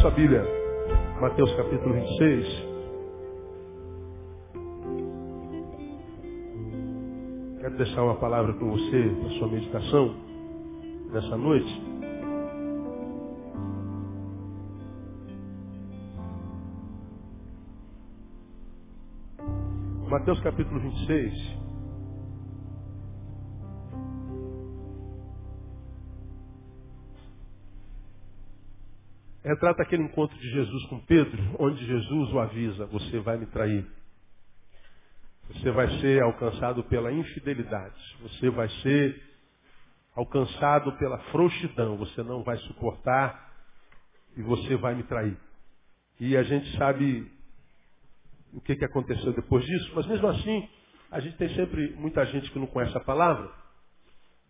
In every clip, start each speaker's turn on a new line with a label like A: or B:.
A: sua Bíblia. Mateus capítulo 26. Quero deixar uma palavra com você, para sua meditação, nessa noite. Mateus capítulo 26. Retrata aquele encontro de Jesus com Pedro, onde Jesus o avisa: Você vai me trair. Você vai ser alcançado pela infidelidade. Você vai ser alcançado pela frouxidão. Você não vai suportar e você vai me trair. E a gente sabe o que, aconteceu depois disso, mas mesmo assim, a gente tem sempre muita gente que não conhece a palavra.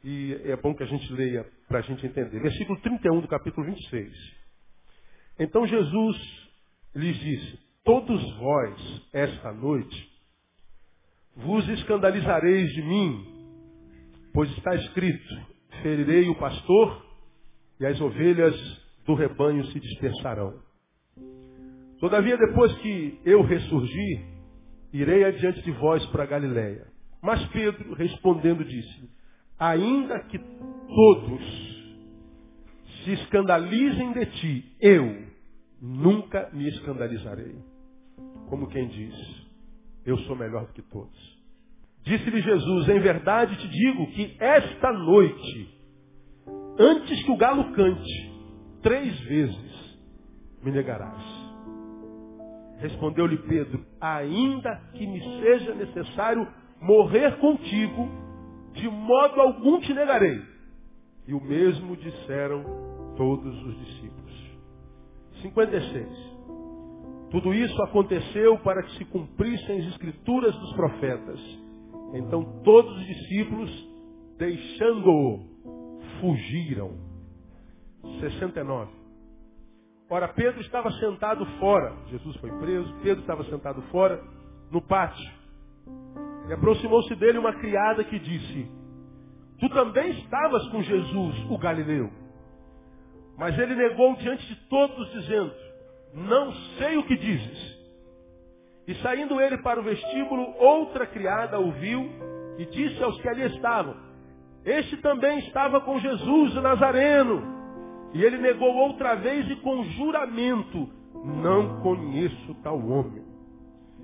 A: E é bom que a gente leia para a gente entender. Versículo 31 do capítulo 26. Então Jesus lhes disse: Todos vós, esta noite, vos escandalizareis de mim, pois está escrito: Ferirei o pastor e as ovelhas do rebanho se dispersarão. Todavia, depois que eu ressurgir, irei adiante de vós para Galiléia. Mas Pedro, respondendo, disse: Ainda que todos se escandalizem de ti, eu nunca me escandalizarei. Como quem diz, eu sou melhor do que todos. Disse-lhe Jesus, em verdade te digo que esta noite, antes que o galo cante, três vezes me negarás. Respondeu-lhe Pedro, ainda que me seja necessário morrer contigo, de modo algum te negarei. E o mesmo disseram todos os discípulos. 56. Tudo isso aconteceu para que se cumprissem as escrituras dos profetas. Então todos os discípulos, deixando-o, fugiram. 69. Ora, Pedro estava sentado fora. Jesus foi preso. Pedro estava sentado fora, no pátio. E aproximou-se dele uma criada que disse: Tu também estavas com Jesus, o Galileu. Mas ele negou diante de todos, dizendo: Não sei o que dizes. E saindo ele para o vestíbulo, outra criada ouviu e disse aos que ali estavam: Este também estava com Jesus o Nazareno. E ele negou outra vez e com juramento: Não conheço tal homem.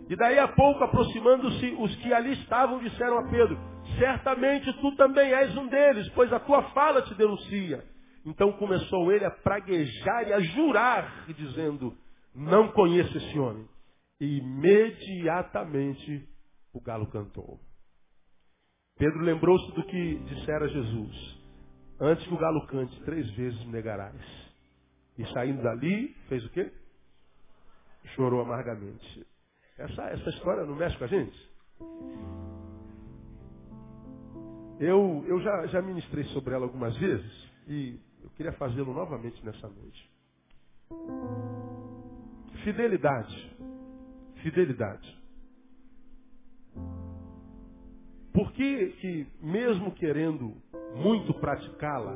A: E daí a pouco, aproximando-se, os que ali estavam disseram a Pedro: Certamente tu também és um deles, pois a tua fala te denuncia. Então começou ele a praguejar e a jurar, dizendo: Não conheço esse homem. E imediatamente o galo cantou. Pedro lembrou-se do que dissera Jesus: Antes que o galo cante, três vezes me negarás. E saindo dali, fez o quê? Chorou amargamente. Essa, essa história não mexe com a gente? Eu, eu já, já ministrei sobre ela algumas vezes e queria fazê-lo novamente nessa noite. Fidelidade. Fidelidade. Por que, que mesmo querendo muito praticá-la,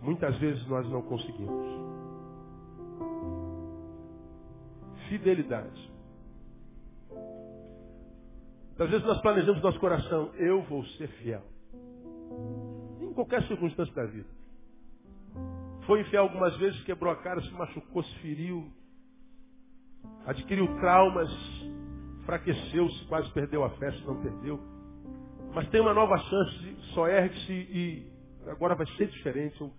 A: muitas vezes nós não conseguimos? Fidelidade. Às vezes nós planejamos no nosso coração, eu vou ser fiel qualquer circunstância da vida. Foi infiel algumas vezes, quebrou a cara, se machucou, se feriu, adquiriu traumas, enfraqueceu-se, quase perdeu a fé, se não perdeu. Mas tem uma nova chance, só ergue-se e agora vai ser diferente. Eu,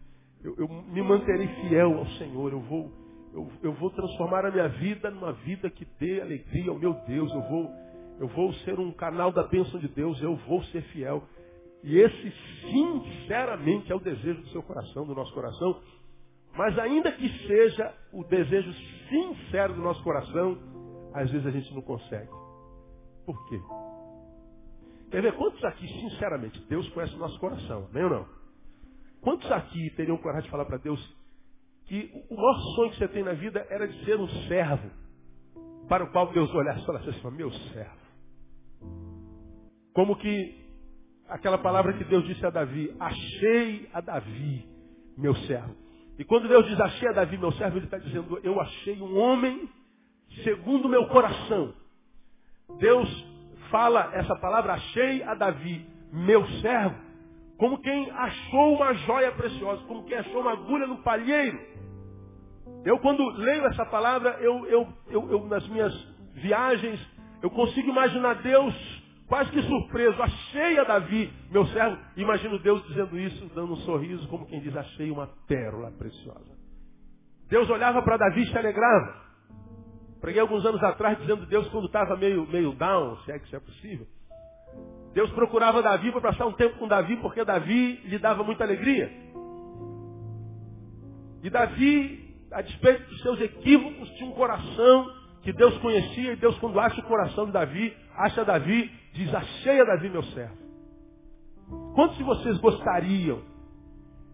A: eu, eu, me manterei fiel ao Senhor, eu vou, eu, eu vou transformar a minha vida numa vida que dê alegria ao meu Deus, eu vou, eu vou ser um canal da bênção de Deus, eu vou ser fiel. E esse, sinceramente, é o desejo do seu coração, do nosso coração. Mas ainda que seja o desejo sincero do nosso coração, às vezes a gente não consegue. Por quê? Quer ver quantos aqui, sinceramente, Deus conhece o nosso coração, nem ou não? Quantos aqui teriam coragem de falar para Deus que o maior sonho que você tem na vida era de ser um servo para o qual Deus olhasse e falasse assim, meu servo. Como que aquela palavra que Deus disse a Davi, achei a Davi, meu servo. E quando Deus diz achei a Davi, meu servo, ele está dizendo, eu achei um homem segundo o meu coração. Deus fala essa palavra, achei a Davi, meu servo, como quem achou uma joia preciosa, como quem achou uma agulha no palheiro. Eu, quando leio essa palavra, eu, eu, eu, eu, nas minhas viagens, eu consigo imaginar Deus quase que surpreso. Achei a Davi, meu servo. Imagino Deus dizendo isso, dando um sorriso, como quem diz, achei uma pérola preciosa. Deus olhava para Davi e se alegrava. Preguei alguns anos atrás dizendo Deus quando estava meio, meio down, se é que isso é possível. Deus procurava Davi para passar um tempo com Davi, porque Davi lhe dava muita alegria. E Davi, a despeito dos seus equívocos, tinha um coração que Deus conhecia, e Deus, quando acha o coração de Davi, acha Davi, diz, achei a Davi meu servo. Quantos de vocês gostariam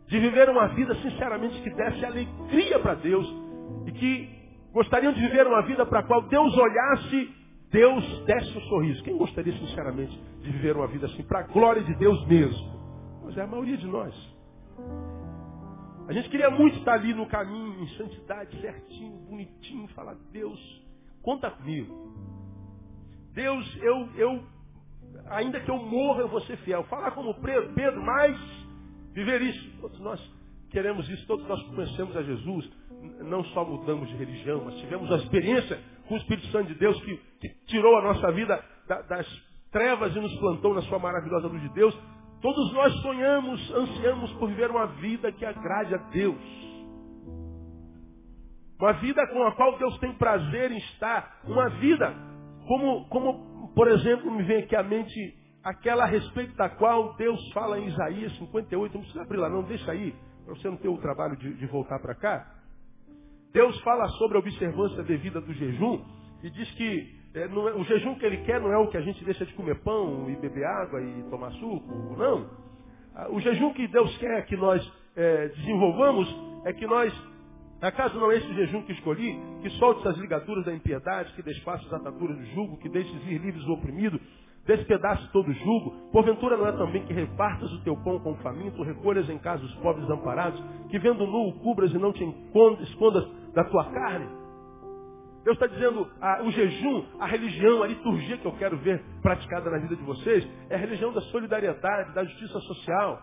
A: de viver uma vida, sinceramente, que desse alegria para Deus e que gostariam de viver uma vida para a qual Deus olhasse, Deus desse um sorriso. Quem gostaria, sinceramente, de viver uma vida assim, para a glória de Deus mesmo? Mas é a maioria de nós. A gente queria muito estar ali no caminho, em santidade, certinho, bonitinho, falar, Deus, conta comigo. Deus, eu, eu, ainda que eu morra, eu vou ser fiel. Falar como Pedro, mas viver isso. Todos nós queremos isso, todos nós conhecemos a Jesus não só mudamos de religião, mas tivemos a experiência com o Espírito Santo de Deus que, que tirou a nossa vida da, das trevas e nos plantou na sua maravilhosa luz de Deus. Todos nós sonhamos, ansiamos por viver uma vida que agrade a Deus. Uma vida com a qual Deus tem prazer em estar. Uma vida como, como por exemplo, me vem aqui à mente aquela a respeito da qual Deus fala em Isaías 58. Não precisa abrir lá, não, deixa aí, para você não ter o trabalho de, de voltar para cá. Deus fala sobre a observância devida do jejum e diz que é, é, o jejum que ele quer não é o que a gente deixa de comer pão e beber água e tomar suco, não. Ah, o jejum que Deus quer que nós é, desenvolvamos é que nós, acaso não é esse jejum que escolhi, que solte as ligaduras da impiedade, que despace as ataduras do jugo, que deixes ir livres o oprimido, despedace todo o jugo. Porventura não é também que repartas o teu pão com o faminto, recolhas em casa os pobres amparados, que vendo nu o cubras e não te escondas da tua carne? Deus está dizendo, ah, o jejum, a religião, a liturgia que eu quero ver praticada na vida de vocês, é a religião da solidariedade, da justiça social.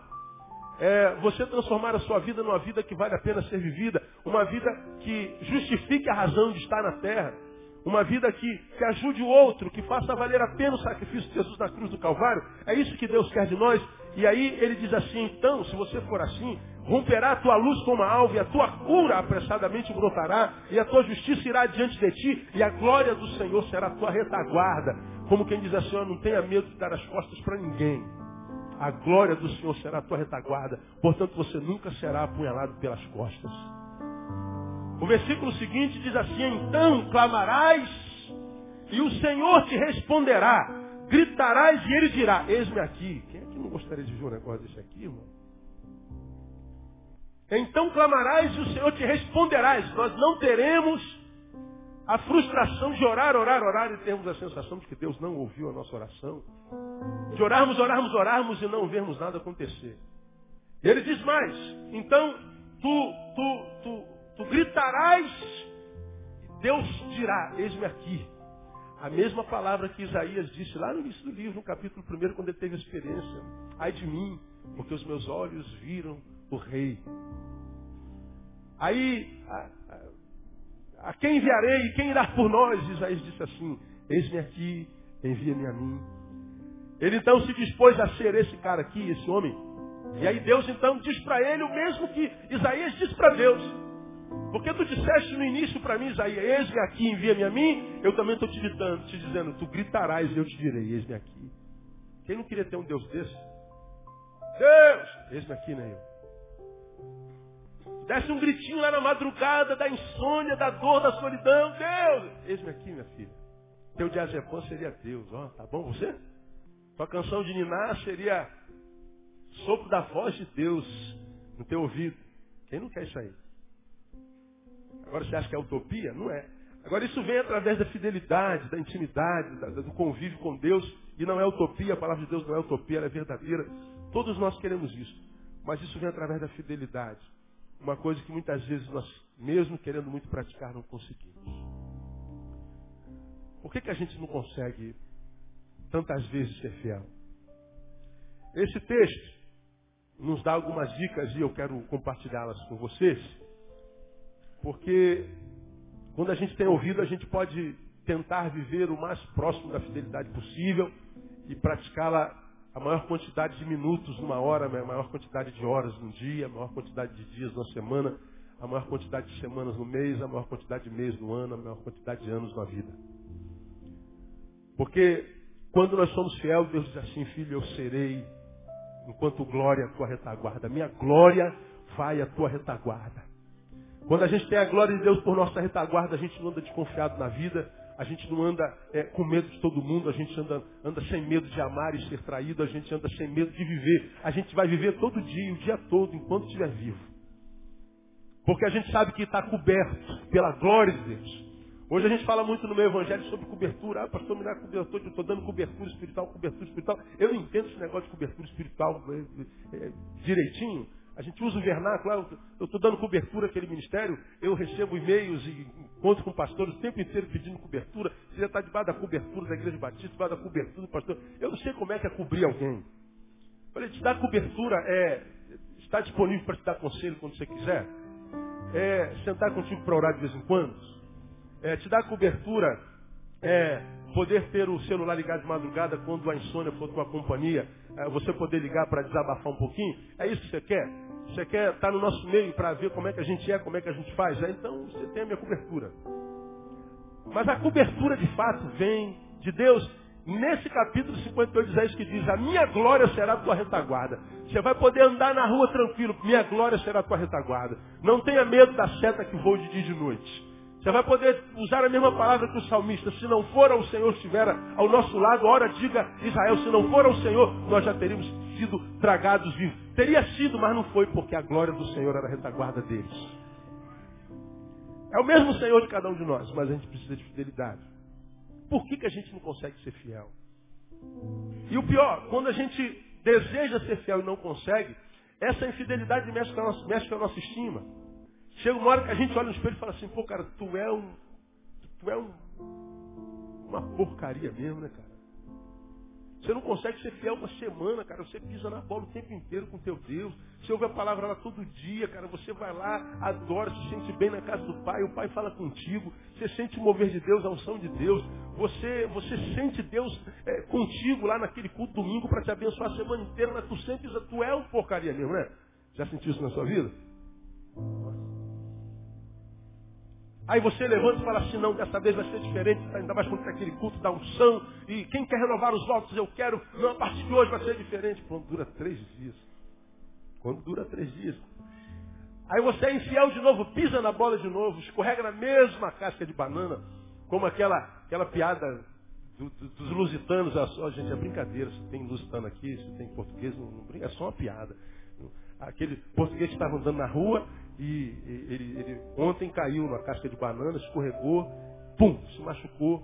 A: É você transformar a sua vida numa vida que vale a pena ser vivida, uma vida que justifique a razão de estar na terra. Uma vida que, que ajude o outro, que faça valer a pena o sacrifício de Jesus na cruz do Calvário. É isso que Deus quer de nós. E aí ele diz assim, então, se você for assim, romperá a tua luz como a alva, e a tua cura apressadamente brotará, e a tua justiça irá diante de ti, e a glória do Senhor será a tua retaguarda. Como quem diz assim, não tenha medo de dar as costas para ninguém. A glória do Senhor será a tua retaguarda. Portanto, você nunca será apunhalado pelas costas. O versículo seguinte diz assim: Então clamarás e o Senhor te responderá. Gritarás e ele dirá: Eis-me aqui. Quem é que não gostaria de ver um negócio desse aqui, irmão? Então clamarás e o Senhor te responderás. Nós não teremos a frustração de orar, orar, orar e termos a sensação de que Deus não ouviu a nossa oração. De orarmos, orarmos, orarmos e não vermos nada acontecer. Ele diz mais: Então tu, tu, tu Tu gritarás, Deus dirá, eis-me aqui. A mesma palavra que Isaías disse lá no início do livro, no capítulo 1, quando ele teve a experiência. Ai de mim, porque os meus olhos viram o rei. Aí, a quem enviarei quem irá por nós? Isaías disse assim, eis-me aqui, envia-me a mim. Ele então se dispôs a ser esse cara aqui, esse homem. E aí Deus então diz para ele o mesmo que Isaías disse para Deus. Porque tu disseste no início para mim, Isaías, eis-me aqui, envia-me a mim, eu também estou te, dizendo, te dizendo, tu gritarás e eu te direi, eis-me aqui. Quem não queria ter um Deus desse? Deus, eis-me aqui, né? Eu. Desse um gritinho lá na madrugada da insônia, da dor, da solidão. Deus, eis-me aqui, minha filha. Teu diazepam seria Deus, ó, tá bom você? Tua canção de ninar seria sopro da voz de Deus no teu ouvido. Quem não quer isso aí? Agora você acha que é utopia? Não é. Agora isso vem através da fidelidade, da intimidade, da, do convívio com Deus. E não é utopia, a palavra de Deus não é utopia, ela é verdadeira. Todos nós queremos isso. Mas isso vem através da fidelidade. Uma coisa que muitas vezes nós, mesmo querendo muito praticar, não conseguimos. Por que, que a gente não consegue tantas vezes ser fiel? Esse texto nos dá algumas dicas e eu quero compartilhá-las com vocês, porque quando a gente tem ouvido, a gente pode tentar viver o mais próximo da fidelidade possível e praticá-la a maior quantidade de minutos numa hora, a maior quantidade de horas num dia, a maior quantidade de dias numa semana, a maior quantidade de semanas no mês, a maior quantidade de meses no ano, a maior quantidade de anos na vida. Porque quando nós somos fiéis, Deus diz assim, filho, eu serei enquanto glória a tua retaguarda. Minha glória vai à tua retaguarda. Quando a gente tem a glória de Deus por nossa retaguarda, a gente não anda desconfiado na vida, a gente não anda é, com medo de todo mundo, a gente anda, anda sem medo de amar e ser traído, a gente anda sem medo de viver. A gente vai viver todo dia, o dia todo, enquanto estiver vivo. Porque a gente sabe que está coberto pela glória de Deus. Hoje a gente fala muito no meu evangelho sobre cobertura. Ah, pastor, me dá cobertura, eu estou dando cobertura espiritual, cobertura espiritual. Eu não entendo esse negócio de cobertura espiritual é, é, direitinho. A gente usa o vernáculo, eu estou dando cobertura àquele ministério, eu recebo e-mails e encontro com pastores o tempo inteiro pedindo cobertura. Você já está debaixo da cobertura da igreja batista, debaixo da cobertura do pastor. Eu não sei como é que é cobrir alguém. Falei, te dar cobertura é estar disponível para te dar conselho quando você quiser. É sentar contigo para orar de vez em quando. É te dar cobertura é poder ter o celular ligado de madrugada quando a insônia for tua companhia, é, você poder ligar para desabafar um pouquinho. É isso que você quer? Você quer estar no nosso meio para ver como é que a gente é, como é que a gente faz? É, então você tem a minha cobertura. Mas a cobertura de fato vem de Deus. Nesse capítulo 58 diz é isso que diz, a minha glória será a tua retaguarda. Você vai poder andar na rua tranquilo, minha glória será a tua retaguarda. Não tenha medo da seta que voa de dia e de noite. Você vai poder usar a mesma palavra que o salmista. Se não for ao Senhor estiver ao nosso lado, ora diga Israel, se não for ao Senhor, nós já teríamos sido tragados vivos. Teria sido, mas não foi, porque a glória do Senhor era a retaguarda deles. É o mesmo Senhor de cada um de nós, mas a gente precisa de fidelidade. Por que, que a gente não consegue ser fiel? E o pior, quando a gente deseja ser fiel e não consegue, essa infidelidade mexe com a nossa, mexe com a nossa estima. Chega uma hora que a gente olha no espelho e fala assim, pô, cara, tu é um. Tu é um. Uma porcaria mesmo, né, cara? Você não consegue ser fiel uma semana, cara. Você pisa na bola o tempo inteiro com teu Deus. Você ouve a palavra lá todo dia, cara. Você vai lá, adora, se sente bem na casa do Pai. O Pai fala contigo. Você sente o mover de Deus, a unção de Deus. Você, você sente Deus é, contigo lá naquele culto domingo para te abençoar a semana inteira. Mas tu sempre tu é um porcaria mesmo, né? Já sentiu isso na sua vida? Aí você levanta e fala assim, não, dessa vez vai ser diferente, ainda mais tem aquele culto da unção, e quem quer renovar os votos, eu quero, não, a partir de hoje vai ser diferente. Quando dura três dias. Quando dura três dias. Aí você é infiel de novo, pisa na bola de novo, escorrega na mesma casca de banana, como aquela, aquela piada do, do, dos lusitanos, a, a gente, é brincadeira, se tem lusitano aqui, se tem português, não, não, é só uma piada. Aquele português que estava andando na rua e ele, ele, ontem caiu numa casca de banana, escorregou, pum, se machucou.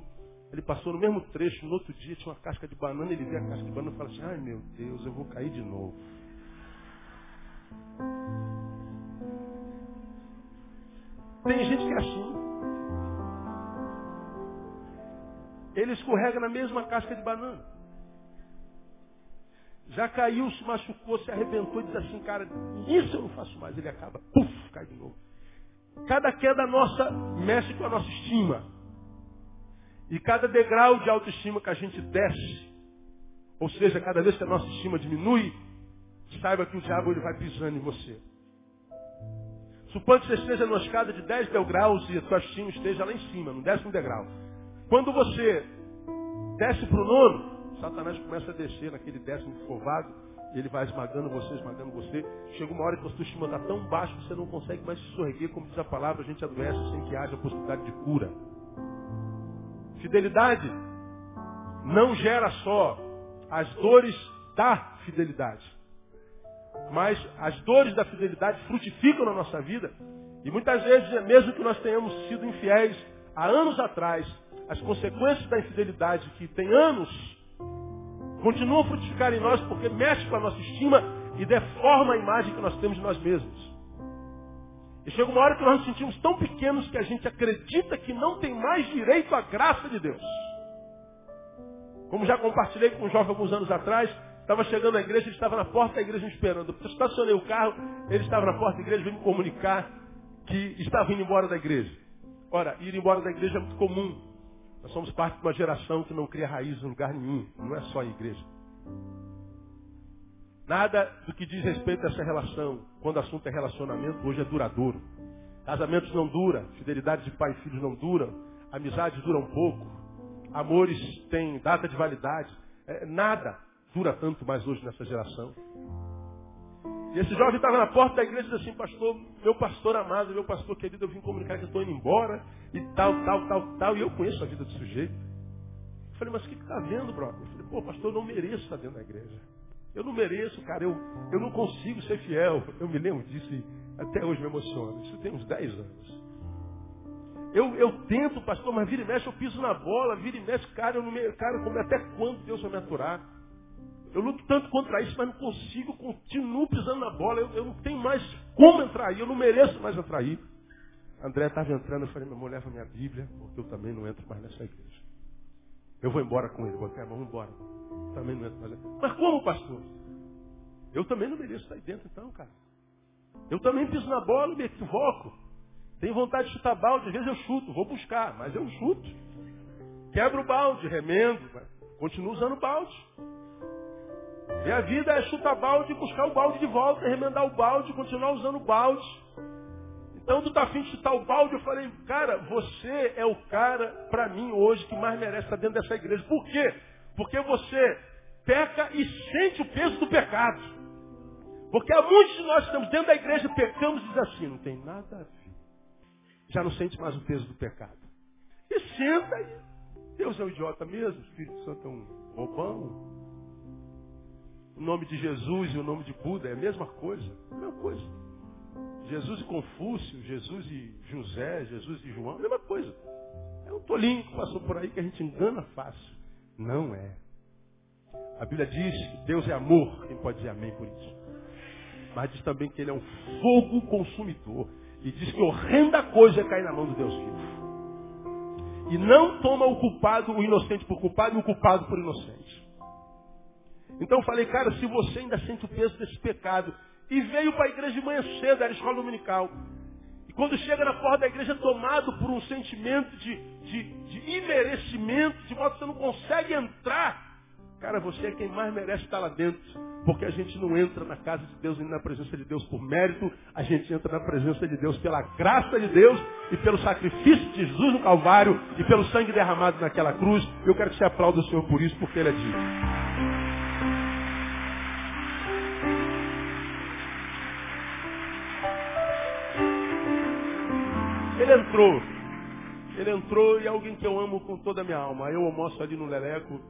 A: Ele passou no mesmo trecho, no outro dia tinha uma casca de banana, ele vê a casca de banana e fala assim, ai meu Deus, eu vou cair de novo. Tem gente que é assim. Ele escorrega na mesma casca de banana. Já caiu, se machucou, se arrebentou e diz assim, cara, isso eu não faço mais. Ele acaba, puf, cai de novo. Cada queda nossa mexe com a nossa estima. E cada degrau de autoestima que a gente desce, ou seja, cada vez que a nossa estima diminui, saiba que o diabo ele vai pisando em você. Suponha que você esteja numa escada de 10 degraus e a tua estima esteja lá em cima, no décimo degrau. Quando você desce para o nono, Satanás começa a descer naquele décimo covado, ele vai esmagando você, esmagando você. Chega uma hora que sua estima está tão baixa que você não consegue mais se sorrir, como diz a palavra, a gente adoece sem que haja possibilidade de cura. Fidelidade não gera só as dores da fidelidade, mas as dores da fidelidade frutificam na nossa vida. E muitas vezes, mesmo que nós tenhamos sido infiéis há anos atrás, as consequências da infidelidade que tem anos Continua a frutificar em nós porque mexe com a nossa estima e deforma a imagem que nós temos de nós mesmos. E chega uma hora que nós nos sentimos tão pequenos que a gente acredita que não tem mais direito à graça de Deus. Como já compartilhei com um jovem alguns anos atrás, estava chegando à igreja, ele estava na porta da igreja me esperando. Eu estacionei o carro, ele estava na porta da igreja, veio me comunicar que estava indo embora da igreja. Ora, ir embora da igreja é muito comum. Nós somos parte de uma geração que não cria raiz em lugar nenhum. Não é só a igreja. Nada do que diz respeito a essa relação, quando o assunto é relacionamento, hoje é duradouro. Casamentos não duram, fidelidade de pai e filhos não duram, amizades duram pouco, amores têm data de validade. É, nada dura tanto mais hoje nessa geração. E esse jovem estava na porta da igreja e disse assim, pastor, meu pastor amado, meu pastor querido, eu vim comunicar que eu estou indo embora e tal, tal, tal, tal. E eu conheço a vida do sujeito. Eu falei, mas o que está vendo, brother? Eu falei, pô, pastor, eu não mereço estar dentro da igreja. Eu não mereço, cara, eu, eu não consigo ser fiel. Eu me lembro disso e até hoje me emociona. Isso tem uns 10 anos. Eu, eu tento, pastor, mas vira e mexe, eu piso na bola, vira e mexe, cara, eu não me, cara, como, até quando Deus vai me aturar? Eu luto tanto contra isso, mas não consigo, continuo pisando na bola, eu, eu não tenho mais como entrar aí, eu não mereço mais entrar aí. André estava entrando, eu falei, meu irmão, leva minha Bíblia, porque eu também não entro mais nessa igreja. Eu vou embora com ele, botei a mão, embora. Também não entro mais. Mas como, pastor? Eu também não mereço estar aí dentro, então, cara. Eu também piso na bola e me equivoco. Tenho vontade de chutar balde, às vezes eu chuto, vou buscar, mas eu chuto. Quebro o balde, remendo, continuo usando balde. E a vida é chutar balde, buscar o balde de volta, remendar o balde, continuar usando o balde. Então tu tá afim de chutar o balde, eu falei, cara, você é o cara, para mim, hoje, que mais merece estar dentro dessa igreja. Por quê? Porque você peca e sente o peso do pecado. Porque há muitos de nós que estamos dentro da igreja, pecamos e diz assim, não tem nada a ver. Já não sente mais o peso do pecado. E senta aí. Deus é um idiota mesmo, o Espírito Santo é um bobão. O nome de Jesus e o nome de Buda é a mesma coisa. A mesma coisa. Jesus e Confúcio, Jesus e José, Jesus e João, a mesma coisa. É um tolinho que passou por aí que a gente engana fácil. Não é. A Bíblia diz que Deus é amor, quem pode dizer amém por isso? Mas diz também que Ele é um fogo consumidor. E diz que horrenda coisa é cair na mão do Deus vivo. E não toma o culpado, o inocente por culpado e o culpado por inocente. Então eu falei, cara, se você ainda sente o peso desse pecado e veio para a igreja de manhã cedo, era escola dominical. E quando chega na porta da igreja, tomado por um sentimento de, de, de imerecimento, de modo que você não consegue entrar. Cara, você é quem mais merece estar lá dentro. Porque a gente não entra na casa de Deus e na presença de Deus por mérito, a gente entra na presença de Deus pela graça de Deus e pelo sacrifício de Jesus no Calvário e pelo sangue derramado naquela cruz. Eu quero que você aplaude o Senhor por isso, porque Ele é digno. Ele entrou. Ele entrou e é alguém que eu amo com toda a minha alma. Eu almoço ali no Leleco,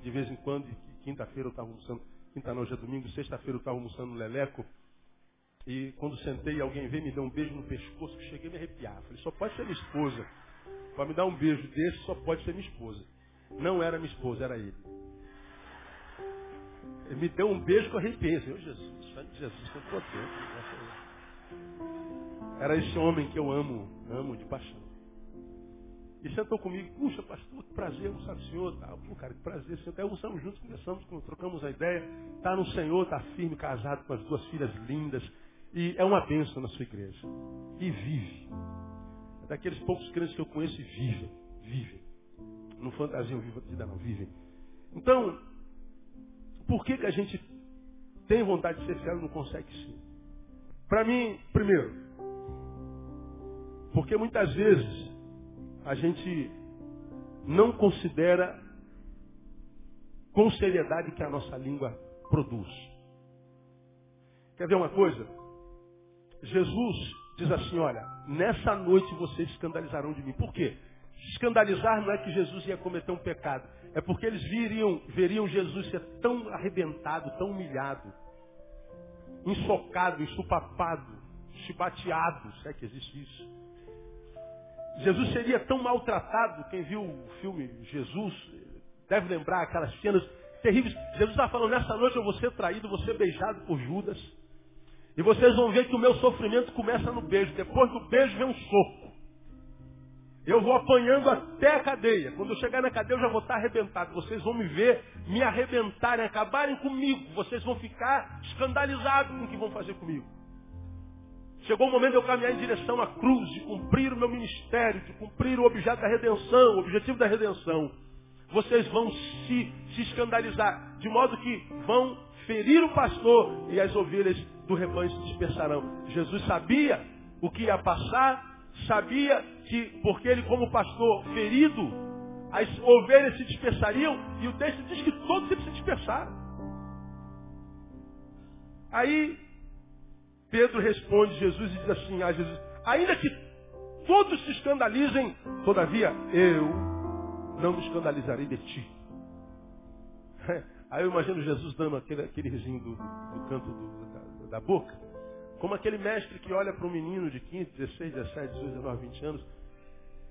A: de vez em quando, quinta-feira eu estava almoçando, quinta noite é domingo, sexta-feira eu estava almoçando no Leleco. E quando sentei, alguém veio me dar um beijo no pescoço, que cheguei a me arrepiar. Falei, só pode ser minha esposa. Para me dar um beijo desse, só pode ser minha esposa. Não era minha esposa, era ele. Ele me deu um beijo eu arrepiei. Senhor Jesus, sangue de Jesus, tem poder. Era esse homem que eu amo, amo de paixão. E sentou comigo, puxa, pastor, que prazer, não sabe o senhor, tá? Pô, cara, que prazer, senhor. Até almoçamos juntos, conversamos, trocamos a ideia. Está no Senhor, está firme, casado com as duas filhas lindas. E é uma bênção na sua igreja. E vive. É daqueles poucos crentes que eu conheço e vivem. Vivem. Não fantasiam vida, não, vivem. Então, por que, que a gente tem vontade de ser fiel e não consegue ser? Para mim, primeiro, porque muitas vezes a gente não considera com seriedade que a nossa língua produz. Quer ver uma coisa? Jesus diz assim, olha, nessa noite vocês escandalizarão de mim. Por quê? Escandalizar não é que Jesus ia cometer um pecado. É porque eles viriam, veriam Jesus ser tão arrebentado, tão humilhado, ensocado, ensupapado, chibateado, se é que existe isso. Jesus seria tão maltratado, quem viu o filme Jesus deve lembrar aquelas cenas terríveis. Jesus estava falando, nessa noite eu vou ser traído, vou ser beijado por Judas. E vocês vão ver que o meu sofrimento começa no beijo. Depois do beijo vem um soco. Eu vou apanhando até a cadeia. Quando eu chegar na cadeia, eu já vou estar arrebentado. Vocês vão me ver me arrebentarem, acabarem comigo. Vocês vão ficar escandalizados com o que vão fazer comigo. Chegou o momento de eu caminhar em direção à cruz, de cumprir o meu ministério, de cumprir o objeto da redenção, o objetivo da redenção. Vocês vão se, se escandalizar, de modo que vão ferir o pastor e as ovelhas do rebanho se dispersarão. Jesus sabia o que ia passar, sabia que, porque ele, como pastor ferido, as ovelhas se dispersariam, e o texto diz que todos eles se dispersaram. Aí Pedro responde Jesus e diz assim a Jesus, ainda que todos se escandalizem, todavia eu não me escandalizarei de ti. Aí eu imagino Jesus dando aquele, aquele risinho do, do canto do, da, da, boca, como aquele mestre que olha para um menino de 15, 16, 17, 18, 19, 20 anos,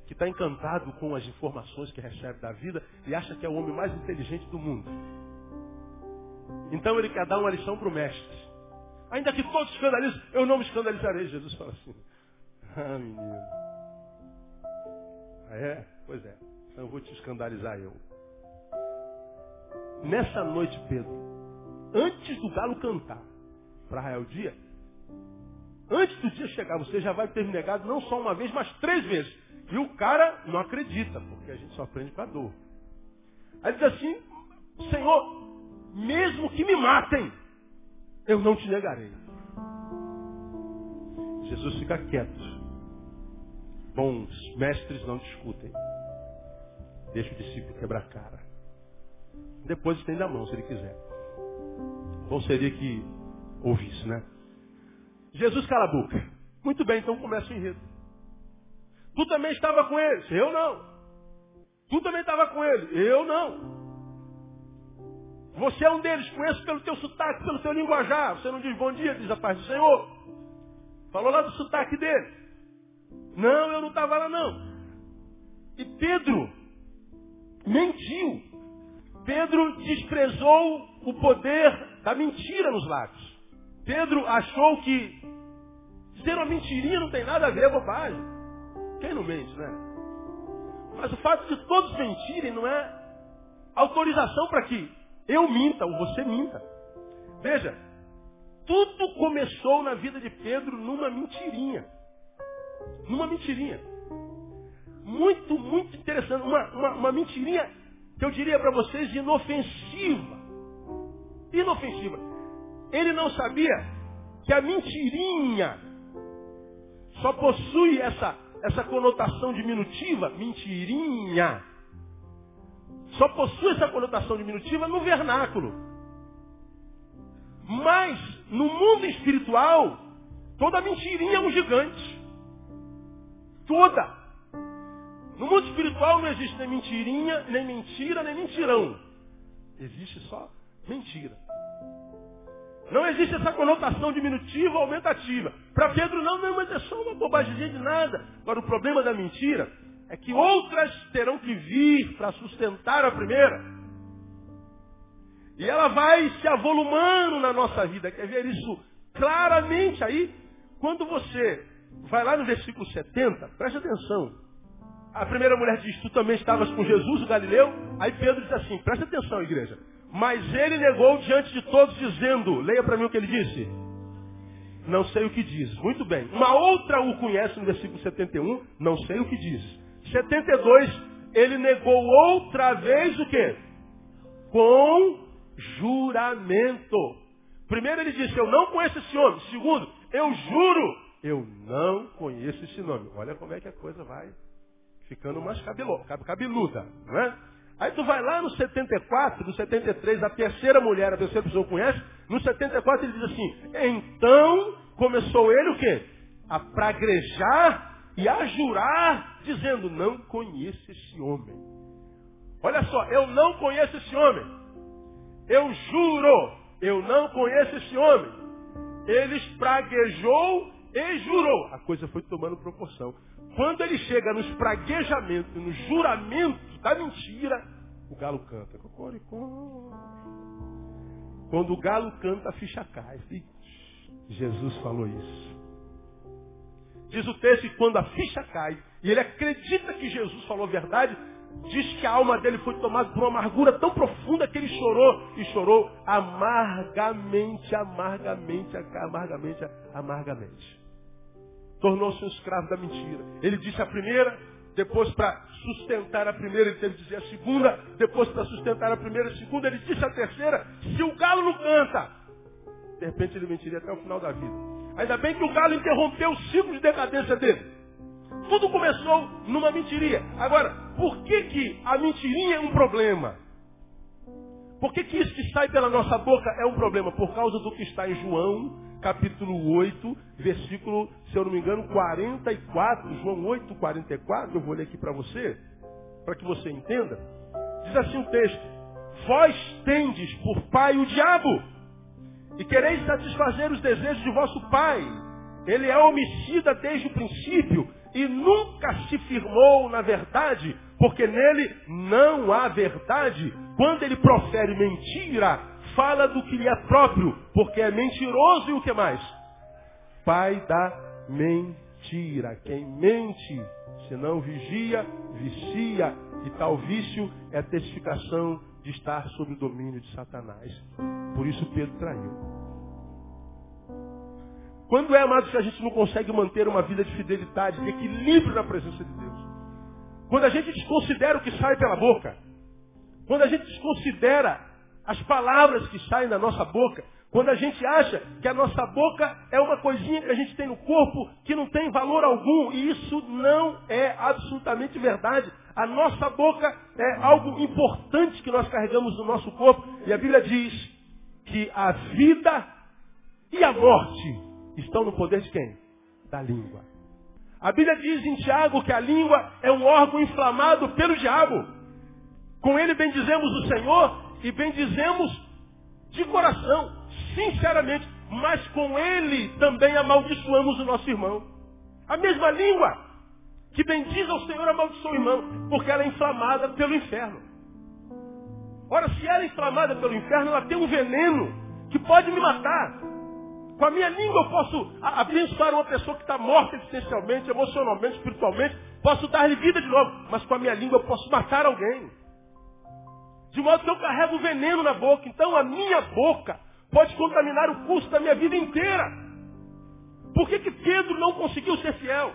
A: que está encantado com as informações que recebe da vida e acha que é o homem mais inteligente do mundo. Então ele quer dar uma lição para o mestre. Ainda que todos escandalizem, eu não me escandalizarei. Jesus fala assim. Ah, menino. Ah, é? Pois é. Então eu vou te escandalizar eu. Nessa noite, Pedro, antes do galo cantar para Rael dia, antes do dia chegar, você já vai ter me negado não só uma vez, mas três vezes. E o cara não acredita, porque a gente só aprende com a dor. Aí diz assim, Senhor, mesmo que me matem, eu não te negarei. Jesus fica quieto. Bons mestres não discutem. Deixa o discípulo quebrar a cara. Depois estende a mão, se ele quiser. Bom seria que ouvisse, né? Jesus cala a boca. Muito bem, então começa o enredo. Tu também estava com eles? Eu não. Tu também estava com ele? Eu não. Você é um deles, conheço pelo teu sotaque, pelo teu linguajar. Você não diz bom dia, diz a paz do Senhor. Falou lá do sotaque dele. Não, eu não estava lá não. E Pedro mentiu. Pedro desprezou o poder da mentira nos lábios. Pedro achou que ser uma mentirinha não tem nada a ver, é bobagem. Quem não mente, né? Mas o fato de todos mentirem não é autorização para que eu minta ou você minta. Veja, tudo começou na vida de Pedro numa mentirinha. Numa mentirinha. Muito, muito interessante. Uma, uma, uma mentirinha que eu diria para vocês inofensiva. Inofensiva. Ele não sabia que a mentirinha só possui essa, essa conotação diminutiva, mentirinha só possui essa conotação diminutiva no vernáculo. Mas, no mundo espiritual, toda mentirinha é um gigante. Toda. No mundo espiritual não existe nem mentirinha, nem mentira, nem mentirão. Existe só mentira. Não existe essa conotação diminutiva ou aumentativa. Para Pedro, não, não, mas é só uma bobagem de nada. Agora, o problema da mentira é que outras terão que vir para sustentar a primeira. E ela vai se avolumando na nossa vida. Quer ver isso claramente aí? Quando você vai lá no versículo 70, preste atenção. A primeira mulher diz, tu também estavas com Jesus, o Galileu? Aí Pedro diz assim, preste atenção, igreja. Mas ele negou diante de todos, dizendo, leia para mim o que ele disse. Não sei o que diz. Muito bem. Uma outra o conhece no versículo 71, não sei o que diz. 72, ele negou outra vez o quê? Com juramento. Primeiro ele disse, eu não conheço esse homem. Segundo, eu juro, eu não conheço esse nome. Olha como é que a coisa vai ficando mais cabeluda, não é? Aí tu vai lá no 74, no 73, a terceira mulher, a terceira pessoa conhece, no 74 ele diz assim, então começou ele o quê? A praguejar e a jurar, dizendo, não conheço esse homem. Olha só, eu não conheço esse homem. Eu juro, eu não conheço esse homem. Ele espraguejou e jurou. A coisa foi tomando proporção. Quando ele chega no espraguejamento, no juramento da mentira, o galo canta. Quando o galo canta, a ficha cai. Jesus falou isso. Diz o texto que quando a ficha cai, e ele acredita que Jesus falou a verdade, diz que a alma dele foi tomada por uma amargura tão profunda que ele chorou, e chorou amargamente, amargamente, amargamente, amargamente. Tornou-se um escravo da mentira. Ele disse a primeira, depois para sustentar a primeira, ele teve que dizer a segunda, depois para sustentar a primeira, a segunda, ele disse a terceira, se o galo não canta, de repente ele mentiria até o final da vida. Ainda bem que o galo interrompeu o ciclo de decadência dele. Tudo começou numa mentiria. Agora, por que, que a mentirinha é um problema? Por que, que isso que sai pela nossa boca é um problema? Por causa do que está em João, capítulo 8, versículo, se eu não me engano, 44. João 8, 44. Eu vou ler aqui para você, para que você entenda. Diz assim o texto: Vós tendes por pai o diabo, e quereis satisfazer os desejos de vosso pai. Ele é homicida desde o princípio e nunca se firmou na verdade, porque nele não há verdade. Quando ele profere mentira, fala do que lhe é próprio, porque é mentiroso e o que mais? Pai da mentira. Quem mente, se não vigia, vicia, e tal vício é testificação de estar sob o domínio de Satanás. Por isso Pedro traiu. Quando é, amado, que a gente não consegue manter uma vida de fidelidade, de equilíbrio na presença de Deus? Quando a gente desconsidera o que sai pela boca. Quando a gente desconsidera as palavras que saem da nossa boca. Quando a gente acha que a nossa boca é uma coisinha que a gente tem no corpo que não tem valor algum. E isso não é absolutamente verdade. A nossa boca é algo importante que nós carregamos no nosso corpo. E a Bíblia diz que a vida e a morte estão no poder de quem? Da língua. A Bíblia diz em Tiago que a língua é um órgão inflamado pelo diabo. Com ele bendizemos o Senhor e bendizemos de coração, sinceramente. Mas com ele também amaldiçoamos o nosso irmão. A mesma língua que bendiz ao Senhor amaldiçoa o irmão, porque ela é inflamada pelo inferno. Ora, se ela é inflamada pelo inferno, ela tem um veneno que pode me matar. Com a minha língua eu posso abençoar uma pessoa que está morta existencialmente, emocionalmente, espiritualmente. Posso dar-lhe vida de novo. Mas com a minha língua eu posso matar alguém. De modo que eu carrego veneno na boca. Então a minha boca pode contaminar o curso da minha vida inteira. Por que, que Pedro não conseguiu ser fiel?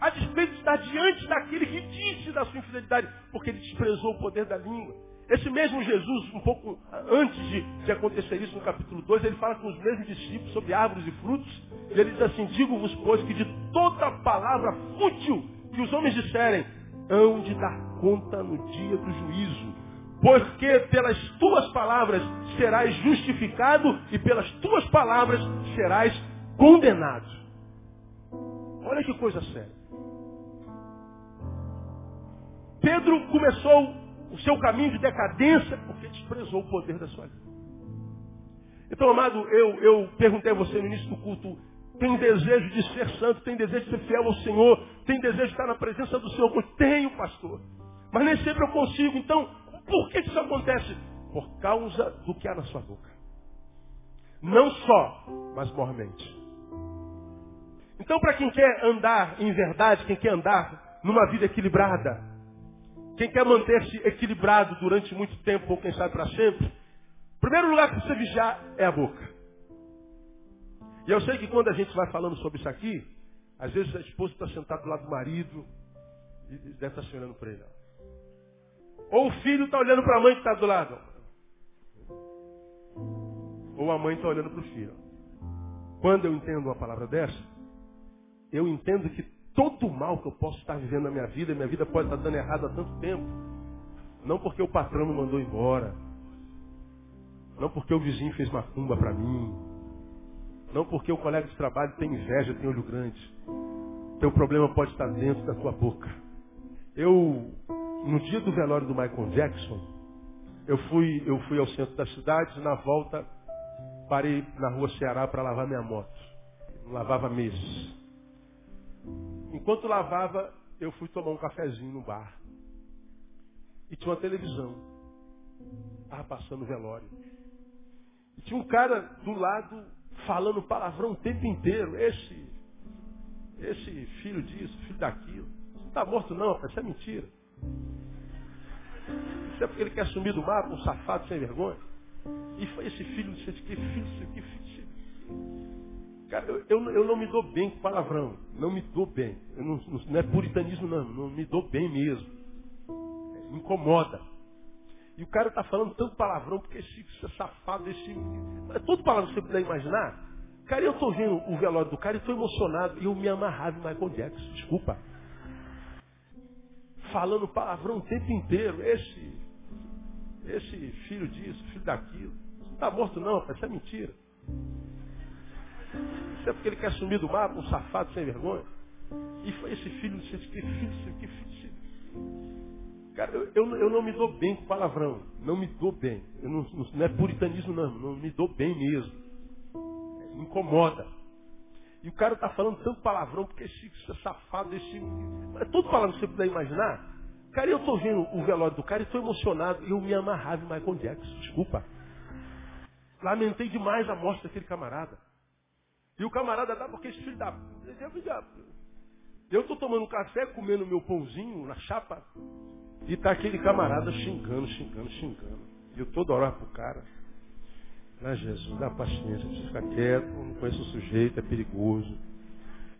A: A despeito de estar diante daquele que disse da sua infidelidade. Porque ele desprezou o poder da língua. Esse mesmo Jesus, um pouco antes de, de, acontecer isso no capítulo 2, ele fala com os mesmos discípulos sobre árvores e frutos. E ele diz assim, digo-vos, pois, que de toda palavra fútil que os homens disserem, hão de dar conta no dia do juízo. Porque pelas tuas palavras serás justificado e pelas tuas palavras serás condenado. Olha que coisa séria. Pedro começou o seu caminho de decadência porque desprezou o poder da sua vida. Então, amado, eu, eu perguntei a você no início do culto, tem desejo de ser santo, tem desejo de ser fiel ao Senhor, tem desejo de estar na presença do Senhor? Tenho, pastor. Mas nem sempre eu consigo. Então, por que isso acontece? Por causa do que há na sua boca. Não só, mas mormente. Então, para quem quer andar em verdade, quem quer andar numa vida equilibrada, quem quer manter-se equilibrado durante muito tempo, ou quem sabe para sempre, o primeiro lugar que você vigiar é a boca. E eu sei que quando a gente vai falando sobre isso aqui, às vezes a esposa está sentada do lado do marido e deve estar se olhando para ele. Ou o filho está olhando para a mãe que está do lado. Ou a mãe está olhando para o filho. Quando eu entendo uma palavra dessa, eu entendo que todo o mal que eu posso estar vivendo na minha vida, minha vida pode estar dando errado há tanto tempo. Não porque o patrão me mandou embora. Não porque o vizinho fez macumba para mim. Não porque o colega de trabalho tem inveja, tem olho grande. Teu problema pode estar dentro da tua boca. Eu, no dia do velório do Michael Jackson, eu fui, eu fui ao centro da cidade, na volta, parei na rua Ceará para lavar minha moto. lavava meses. Enquanto lavava, eu fui tomar um cafezinho no bar. E tinha uma televisão. Estava passando velório. E tinha um cara do lado falando palavrão o tempo inteiro. Esse, esse filho disso, filho daquilo. Não está morto não, rapaz, isso é mentira. Isso é porque ele quer sumir do mapa, um safado sem vergonha. E foi esse filho, disse, que filho, que filho. Cara, eu, eu, eu, não me dou bem com palavrão. Não me dou bem. Não, não, é puritanismo, não. Não me dou bem mesmo. Me incomoda. E o cara está falando tanto palavrão, porque esse, esse safado, esse. É todo palavrão que você puder imaginar. Cara, eu estou vendo o velório do cara e estou emocionado. E eu me amarrava em Michael Jackson. Desculpa. Falando palavrão o tempo inteiro. Esse. Esse filho disso, filho daquilo. Não está morto, não, rapaz. Isso é mentira. Isso é porque ele quer sumir do mapa, um safado sem vergonha. E foi esse filho, que filho, que filho. Cara, eu, eu, eu, não me dou bem com palavrão. Não me dou bem. Não, não é puritanismo, não. Não me dou bem mesmo. Me incomoda. E o cara está falando tanto palavrão, porque esse, esse safado, esse. É todo palavrão que você puder imaginar. Cara, eu estou vendo o velório do cara e estou emocionado. Eu me amarrava em Michael Jackson. Desculpa. Lamentei demais a morte daquele camarada. E o camarada dá porque esse filho da. Eu estou tomando um café, comendo meu pãozinho na chapa, e está aquele camarada xingando, xingando, xingando. E eu toda hora pro cara. Mas Jesus, dá paciência, você fica quieto, não conheço o sujeito, é perigoso.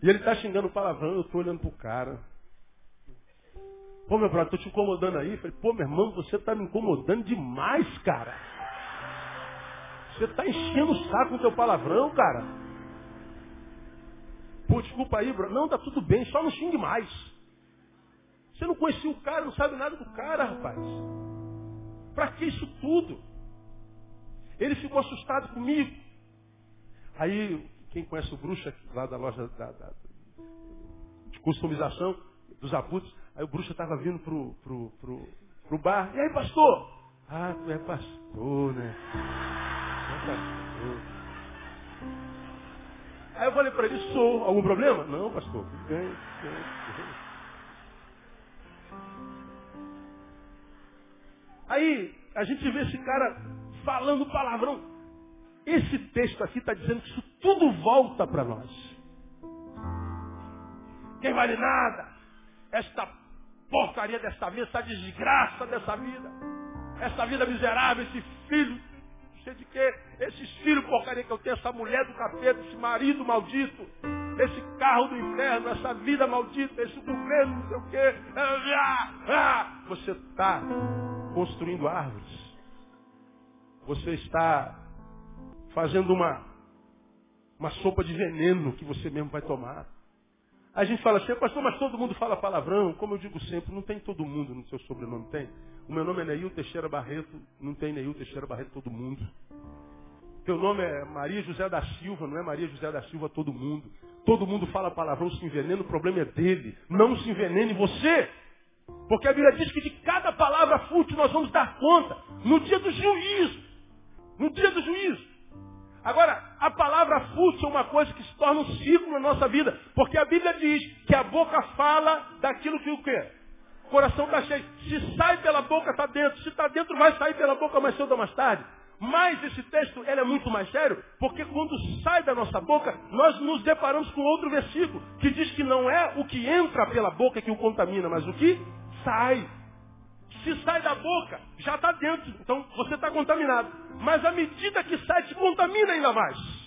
A: E ele está xingando palavrão, eu estou olhando pro cara. Pô, meu brother, estou te incomodando aí. Falei, pô, meu irmão, você está me incomodando demais, cara. Você está enchendo o saco com teu palavrão, cara. Desculpa aí, bro. Não, tá tudo bem, só não xingue mais. Você não conhecia o cara, não sabe nada do cara, rapaz. Pra que isso tudo? Ele ficou assustado comigo. Aí, quem conhece o bruxa lá da loja da, da, de customização dos abutres, aí o bruxa estava vindo pro, pro, pro, pro bar. E aí, pastor? Ah, tu é pastor, né? Tu é pastor. Aí eu falei para ele, sou. Algum problema? Não, pastor. Ganha, Aí a gente vê esse cara falando palavrão. Esse texto aqui está dizendo que isso tudo volta para nós. Quem vale nada? Esta porcaria desta vida, essa desgraça dessa vida. Essa vida miserável, esse filho Cheio de quê? Esses filhos porcaria que eu tenho, essa mulher do capeta, esse marido maldito, esse carro do inferno, essa vida maldita, esse governo, não sei o quê. Ah, ah. Você está construindo árvores. Você está fazendo uma, uma sopa de veneno que você mesmo vai tomar. A gente fala assim, pastor, mas todo mundo fala palavrão. Como eu digo sempre, não tem todo mundo no seu sobrenome, tem? O meu nome é Neil Teixeira Barreto, não tem Neil Teixeira Barreto todo mundo. Teu nome é Maria José da Silva, não é Maria José da Silva todo mundo. Todo mundo fala palavrão, se envenena, o problema é dele. Não se envenene você. Porque a Bíblia diz que de cada palavra fútil nós vamos dar conta no dia do juízo. No dia do juízo. Agora, a palavra fútil é uma coisa que torna um ciclo na nossa vida. Porque a Bíblia diz que a boca fala daquilo que o quê? O coração está cheio. Se sai pela boca, está dentro. Se está dentro, vai sair pela boca mais cedo ou mais tarde. Mas esse texto ele é muito mais sério, porque quando sai da nossa boca, nós nos deparamos com outro versículo, que diz que não é o que entra pela boca que o contamina, mas o que sai. Se sai da boca, já está dentro. Então você está contaminado. Mas à medida que sai, te contamina ainda mais.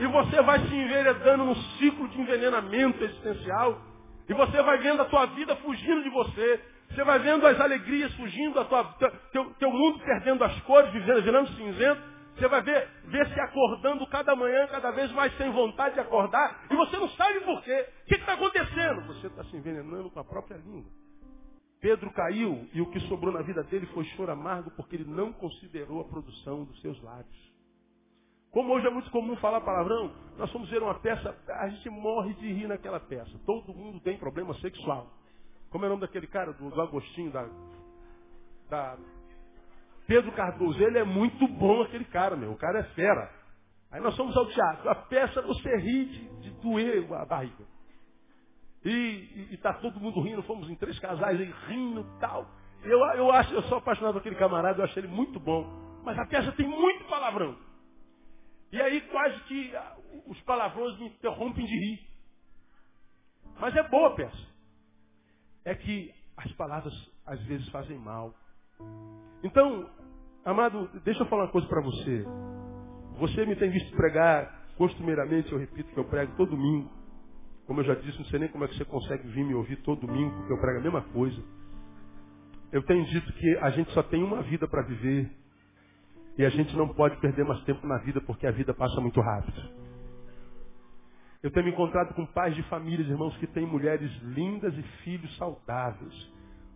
A: E você vai se enveredando num ciclo de envenenamento existencial. E você vai vendo a tua vida fugindo de você. Você vai vendo as alegrias fugindo, a tua, teu, teu mundo perdendo as cores, virando cinzento. Você vai ver, ver se acordando cada manhã, cada vez mais sem vontade de acordar. E você não sabe por quê. O que está acontecendo? Você está se envenenando com a própria língua. Pedro caiu e o que sobrou na vida dele foi choro amargo porque ele não considerou a produção dos seus lábios. Como hoje é muito comum falar palavrão, nós fomos ver uma peça, a gente morre de rir naquela peça. Todo mundo tem problema sexual. Como é o nome daquele cara do, do Agostinho, da, da Pedro Cardoso? Ele é muito bom aquele cara, meu. O cara é fera. Aí nós fomos ao teatro. A peça você ri de, de doer a barriga. E está todo mundo rindo, fomos em três casais aí rindo tal. Eu, eu acho, eu sou apaixonado por aquele camarada, eu acho ele muito bom. Mas a peça tem muito palavrão. E aí quase que ah, os palavrões me interrompem de rir. Mas é boa peça. É que as palavras às vezes fazem mal. Então, amado, deixa eu falar uma coisa para você. Você me tem visto pregar, costumeiramente eu repito que eu prego todo domingo. Como eu já disse, não sei nem como é que você consegue vir me ouvir todo domingo, porque eu prego a mesma coisa. Eu tenho dito que a gente só tem uma vida para viver. E a gente não pode perder mais tempo na vida porque a vida passa muito rápido. Eu tenho me encontrado com pais de famílias, irmãos, que têm mulheres lindas e filhos saudáveis.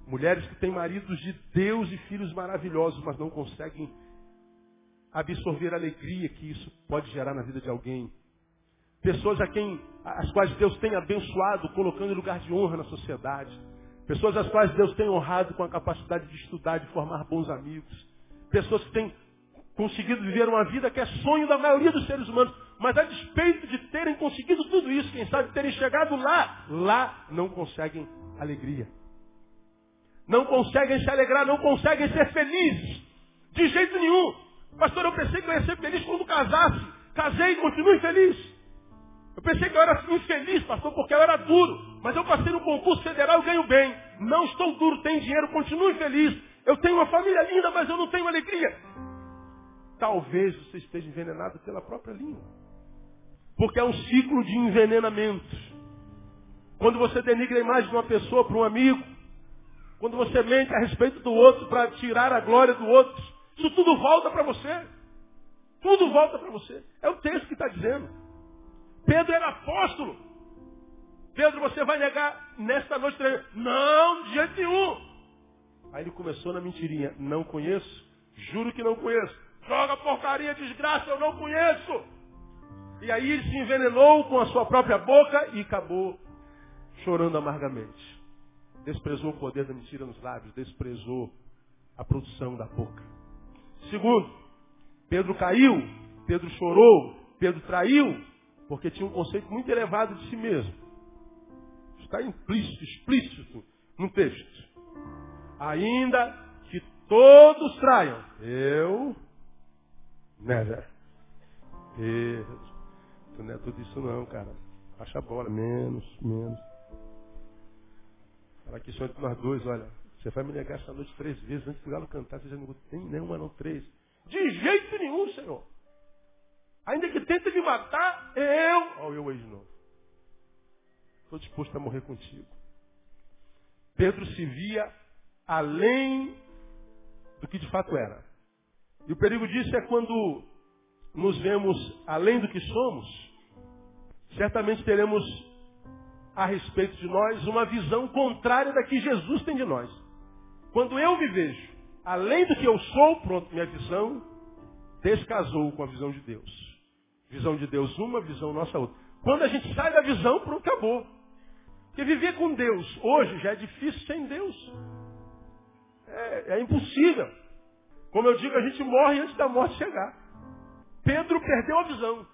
A: Mulheres que têm maridos de Deus e filhos maravilhosos, mas não conseguem absorver a alegria que isso pode gerar na vida de alguém. Pessoas a quem, as quais Deus tem abençoado, colocando em lugar de honra na sociedade. Pessoas as quais Deus tem honrado com a capacidade de estudar, de formar bons amigos. Pessoas que têm conseguido viver uma vida que é sonho da maioria dos seres humanos. Mas a despeito de terem conseguido tudo isso, quem sabe terem chegado lá, lá não conseguem alegria. Não conseguem se alegrar, não conseguem ser felizes. De jeito nenhum. Pastor, eu pensei que eu ia ser feliz quando casasse. Casei e continuo infeliz. Eu pensei que eu era infeliz, pastor, porque eu era duro. Mas eu passei no concurso federal e ganho bem. Não estou duro, tenho dinheiro, continuo infeliz. Eu tenho uma família linda, mas eu não tenho alegria. Talvez você esteja envenenado pela própria língua. Porque é um ciclo de envenenamento. Quando você denigra a imagem de uma pessoa para um amigo, quando você mente a respeito do outro para tirar a glória do outro, isso tudo volta para você. Tudo volta para você. É o texto que está dizendo. Pedro era apóstolo. Pedro, você vai negar nesta noite? Não, de jeito nenhum. Aí ele começou na mentirinha. Não conheço. Juro que não conheço. Joga porcaria, desgraça, eu não conheço. E aí ele se envenenou com a sua própria boca e acabou chorando amargamente. Desprezou o poder da mentira nos lábios, desprezou a produção da boca. Segundo, Pedro caiu, Pedro chorou, Pedro traiu, porque tinha um conceito muito elevado de si mesmo. Está implícito, explícito no texto. Ainda que todos traiam, eu né? E, tu não é tudo isso não, cara. Baixa a bola, menos, menos. Fala aqui só entre nós dois, olha. Você vai me negar essa noite três vezes antes do galo cantar. Você já não tem nenhuma, não, três. De jeito nenhum, Senhor. Ainda que tente me matar, eu. Olha eu aí de novo. Estou disposto a morrer contigo. Pedro se via além do que de fato era. E o perigo disso é quando nos vemos além do que somos, certamente teremos a respeito de nós uma visão contrária da que Jesus tem de nós. Quando eu me vejo além do que eu sou, pronto, minha visão descasou com a visão de Deus. Visão de Deus uma, visão nossa outra. Quando a gente sai da visão, pronto, acabou. Porque viver com Deus hoje já é difícil sem Deus. É, é impossível. Como eu digo, a gente morre antes da morte chegar. Pedro perdeu a visão.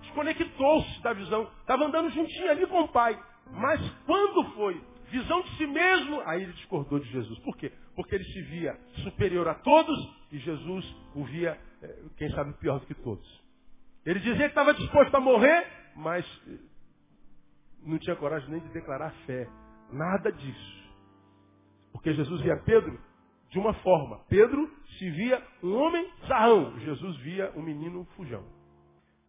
A: Desconectou-se da visão. Estava andando juntinho ali com o pai. Mas quando foi visão de si mesmo, aí ele discordou de Jesus. Por quê? Porque ele se via superior a todos e Jesus o via, eh, quem sabe, pior do que todos. Ele dizia que estava disposto a morrer, mas eh, não tinha coragem nem de declarar fé. Nada disso. Porque Jesus via Pedro de uma forma. Pedro se via um homem sarrão. Jesus via um menino fujão.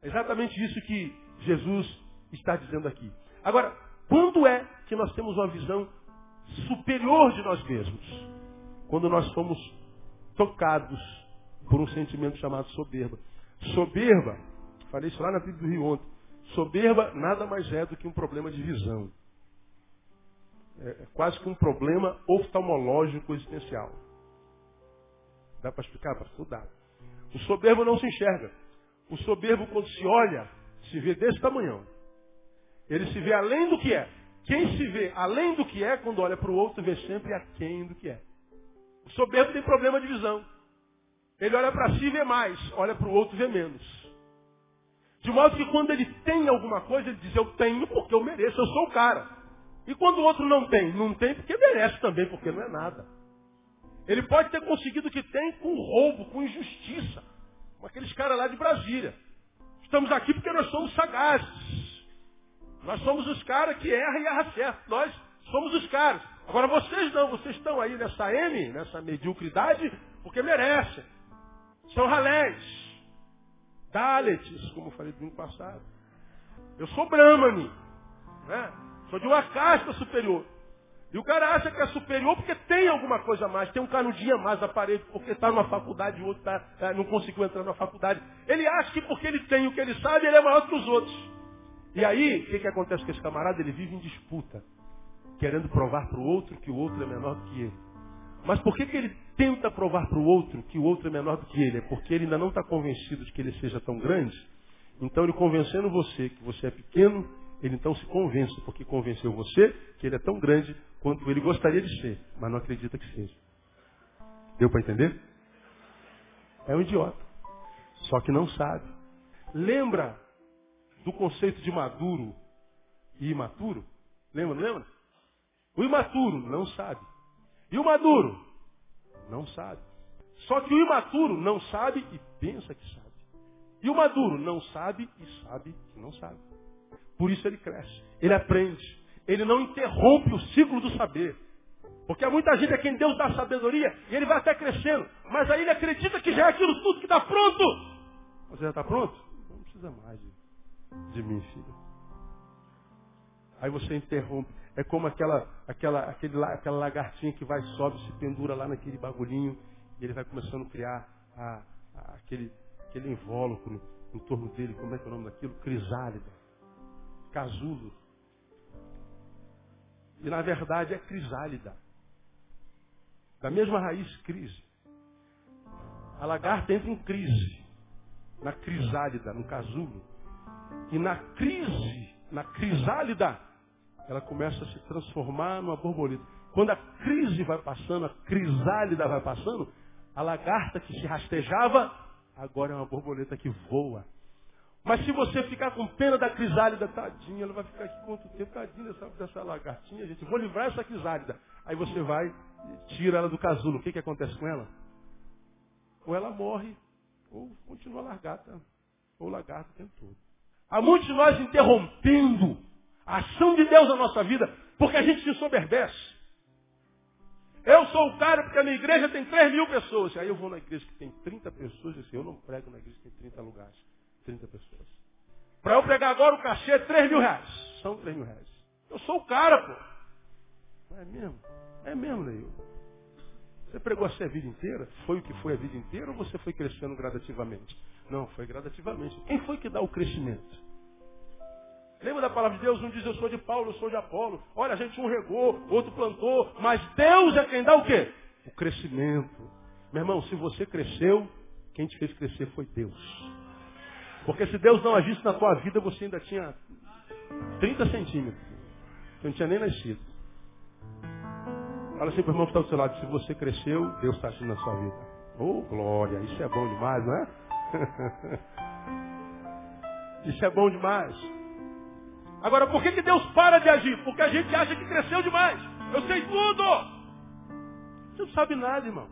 A: É exatamente isso que Jesus está dizendo aqui. Agora, quando é que nós temos uma visão superior de nós mesmos? Quando nós fomos tocados por um sentimento chamado soberba. Soberba, falei isso lá na Bíblia do Rio ontem. Soberba nada mais é do que um problema de visão. É quase que um problema oftalmológico existencial. Dá para explicar, pastor? Dá. O soberbo não se enxerga. O soberbo, quando se olha, se vê desse tamanhão. Ele se vê além do que é. Quem se vê além do que é, quando olha para o outro, vê sempre aquém do que é. O soberbo tem problema de visão. Ele olha para si e vê mais, olha para o outro e vê menos. De modo que quando ele tem alguma coisa, ele diz, eu tenho porque eu mereço, eu sou o cara. E quando o outro não tem, não tem porque merece também, porque não é nada. Ele pode ter conseguido o que tem com roubo, com injustiça. Como aqueles caras lá de Brasília. Estamos aqui porque nós somos sagazes. Nós somos os caras que erram e erram certo. Nós somos os caras. Agora vocês não, vocês estão aí nessa M, nessa mediocridade, porque merecem. São ralés. Dalets, como eu falei domingo passado. Eu sou Brahmani. Né? Sou de uma casta superior. E o cara acha que é superior porque tem alguma coisa a mais, tem um canudinho a mais na parede, porque está numa faculdade e o outro tá, tá, não conseguiu entrar na faculdade. Ele acha que porque ele tem o que ele sabe, ele é maior que os outros. E aí, o que, que acontece com esse camarada? Ele vive em disputa, querendo provar para o outro que o outro é menor do que ele. Mas por que, que ele tenta provar para o outro que o outro é menor do que ele? É porque ele ainda não está convencido de que ele seja tão grande. Então, ele convencendo você que você é pequeno, ele então se convence, porque convenceu você que ele é tão grande quanto ele gostaria de ser, mas não acredita que seja. Deu para entender? É um idiota. Só que não sabe. Lembra do conceito de maduro e imaturo? Lembra, não lembra? O imaturo não sabe. E o maduro? Não sabe. Só que o imaturo não sabe e pensa que sabe. E o maduro não sabe e sabe que não sabe. Por isso ele cresce. Ele aprende. Ele não interrompe o ciclo do saber. Porque há muita gente a quem Deus dá sabedoria e ele vai até crescendo. Mas aí ele acredita que já é aquilo tudo que está pronto. Você já está pronto? Não precisa mais de, de mim, filho. Aí você interrompe. É como aquela, aquela, aquele, aquela lagartinha que vai, sobe, se pendura lá naquele bagulhinho e ele vai começando a criar a, a, aquele, aquele invólucro em torno dele. Como é que é o nome daquilo? Crisálida casulo. E na verdade é crisálida. Da mesma raiz, crise. A lagarta entra em crise. Na crisálida, no casulo. E na crise, na crisálida, ela começa a se transformar numa borboleta. Quando a crise vai passando, a crisálida vai passando, a lagarta que se rastejava, agora é uma borboleta que voa. Mas se você ficar com pena da crisálida, tadinha, ela vai ficar aqui quanto tempo? Tadinha dessa, dessa lagartinha, gente. Vou livrar essa crisálida. Aí você vai tira ela do casulo. O que, que acontece com ela? Ou ela morre, ou continua largada, ou lagarta o tempo todo. Há muitos de nós interrompendo a ação de Deus na nossa vida, porque a gente se soberbece. Eu sou o cara porque a minha igreja tem 3 mil pessoas. Aí eu vou na igreja que tem 30 pessoas e assim, eu não prego na igreja que tem 30 lugares. 30 pessoas. Para eu pregar agora o cachê é 3 mil reais. São 3 mil reais. Eu sou o cara, pô. É mesmo? É mesmo, Leil. Você pregou assim a vida inteira? Foi o que foi a vida inteira ou você foi crescendo gradativamente? Não, foi gradativamente. Quem foi que dá o crescimento? Lembra da palavra de Deus? Um diz eu sou de Paulo, eu sou de Apolo. Olha, a gente um regou, outro plantou. Mas Deus é quem dá o quê? O crescimento. Meu irmão, se você cresceu, quem te fez crescer foi Deus. Porque se Deus não agisse na tua vida, você ainda tinha 30 centímetros. Você não tinha nem nascido. Fala assim para o irmão que está do seu lado, se você cresceu, Deus está agindo na sua vida. Oh, glória, isso é bom demais, não é? isso é bom demais. Agora, por que, que Deus para de agir? Porque a gente acha que cresceu demais. Eu sei tudo. Você não sabe nada, irmão.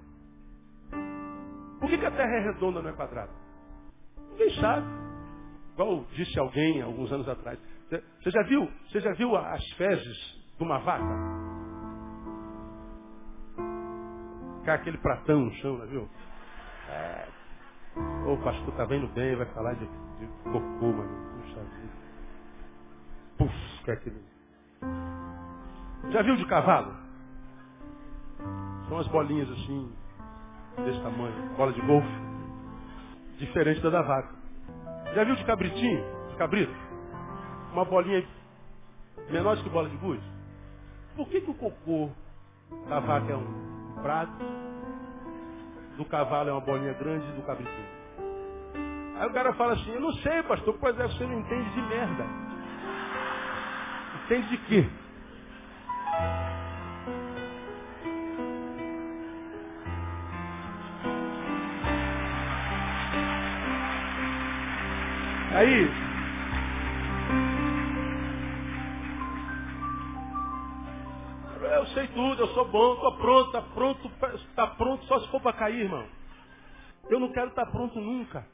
A: Por que, que a terra é redonda, não é quadrada? Ninguém sabe. Igual disse alguém alguns anos atrás. Você já viu, você já viu as fezes de uma vaca? Cai aquele pratão no chão, não viu? É. O pastor tá vendo bem, vai falar de, de cocô, mano. Puxa vida. Puf, é aquele. Já viu de cavalo? São as bolinhas assim, desse tamanho, bola de golfe diferente da da vaca. Já viu de cabritinho? De cabrito? Uma bolinha menor que bola de gude? Por que, que o cocô da vaca é um prato, do cavalo é uma bolinha grande e do cabritinho? Aí o cara fala assim, eu não sei, pastor, pois é, você não entende de merda. Entende de quê? Aí, eu sei tudo, eu sou bom, estou pronto, está pronto, está pronto só se for para cair, irmão. Eu não quero estar tá pronto nunca.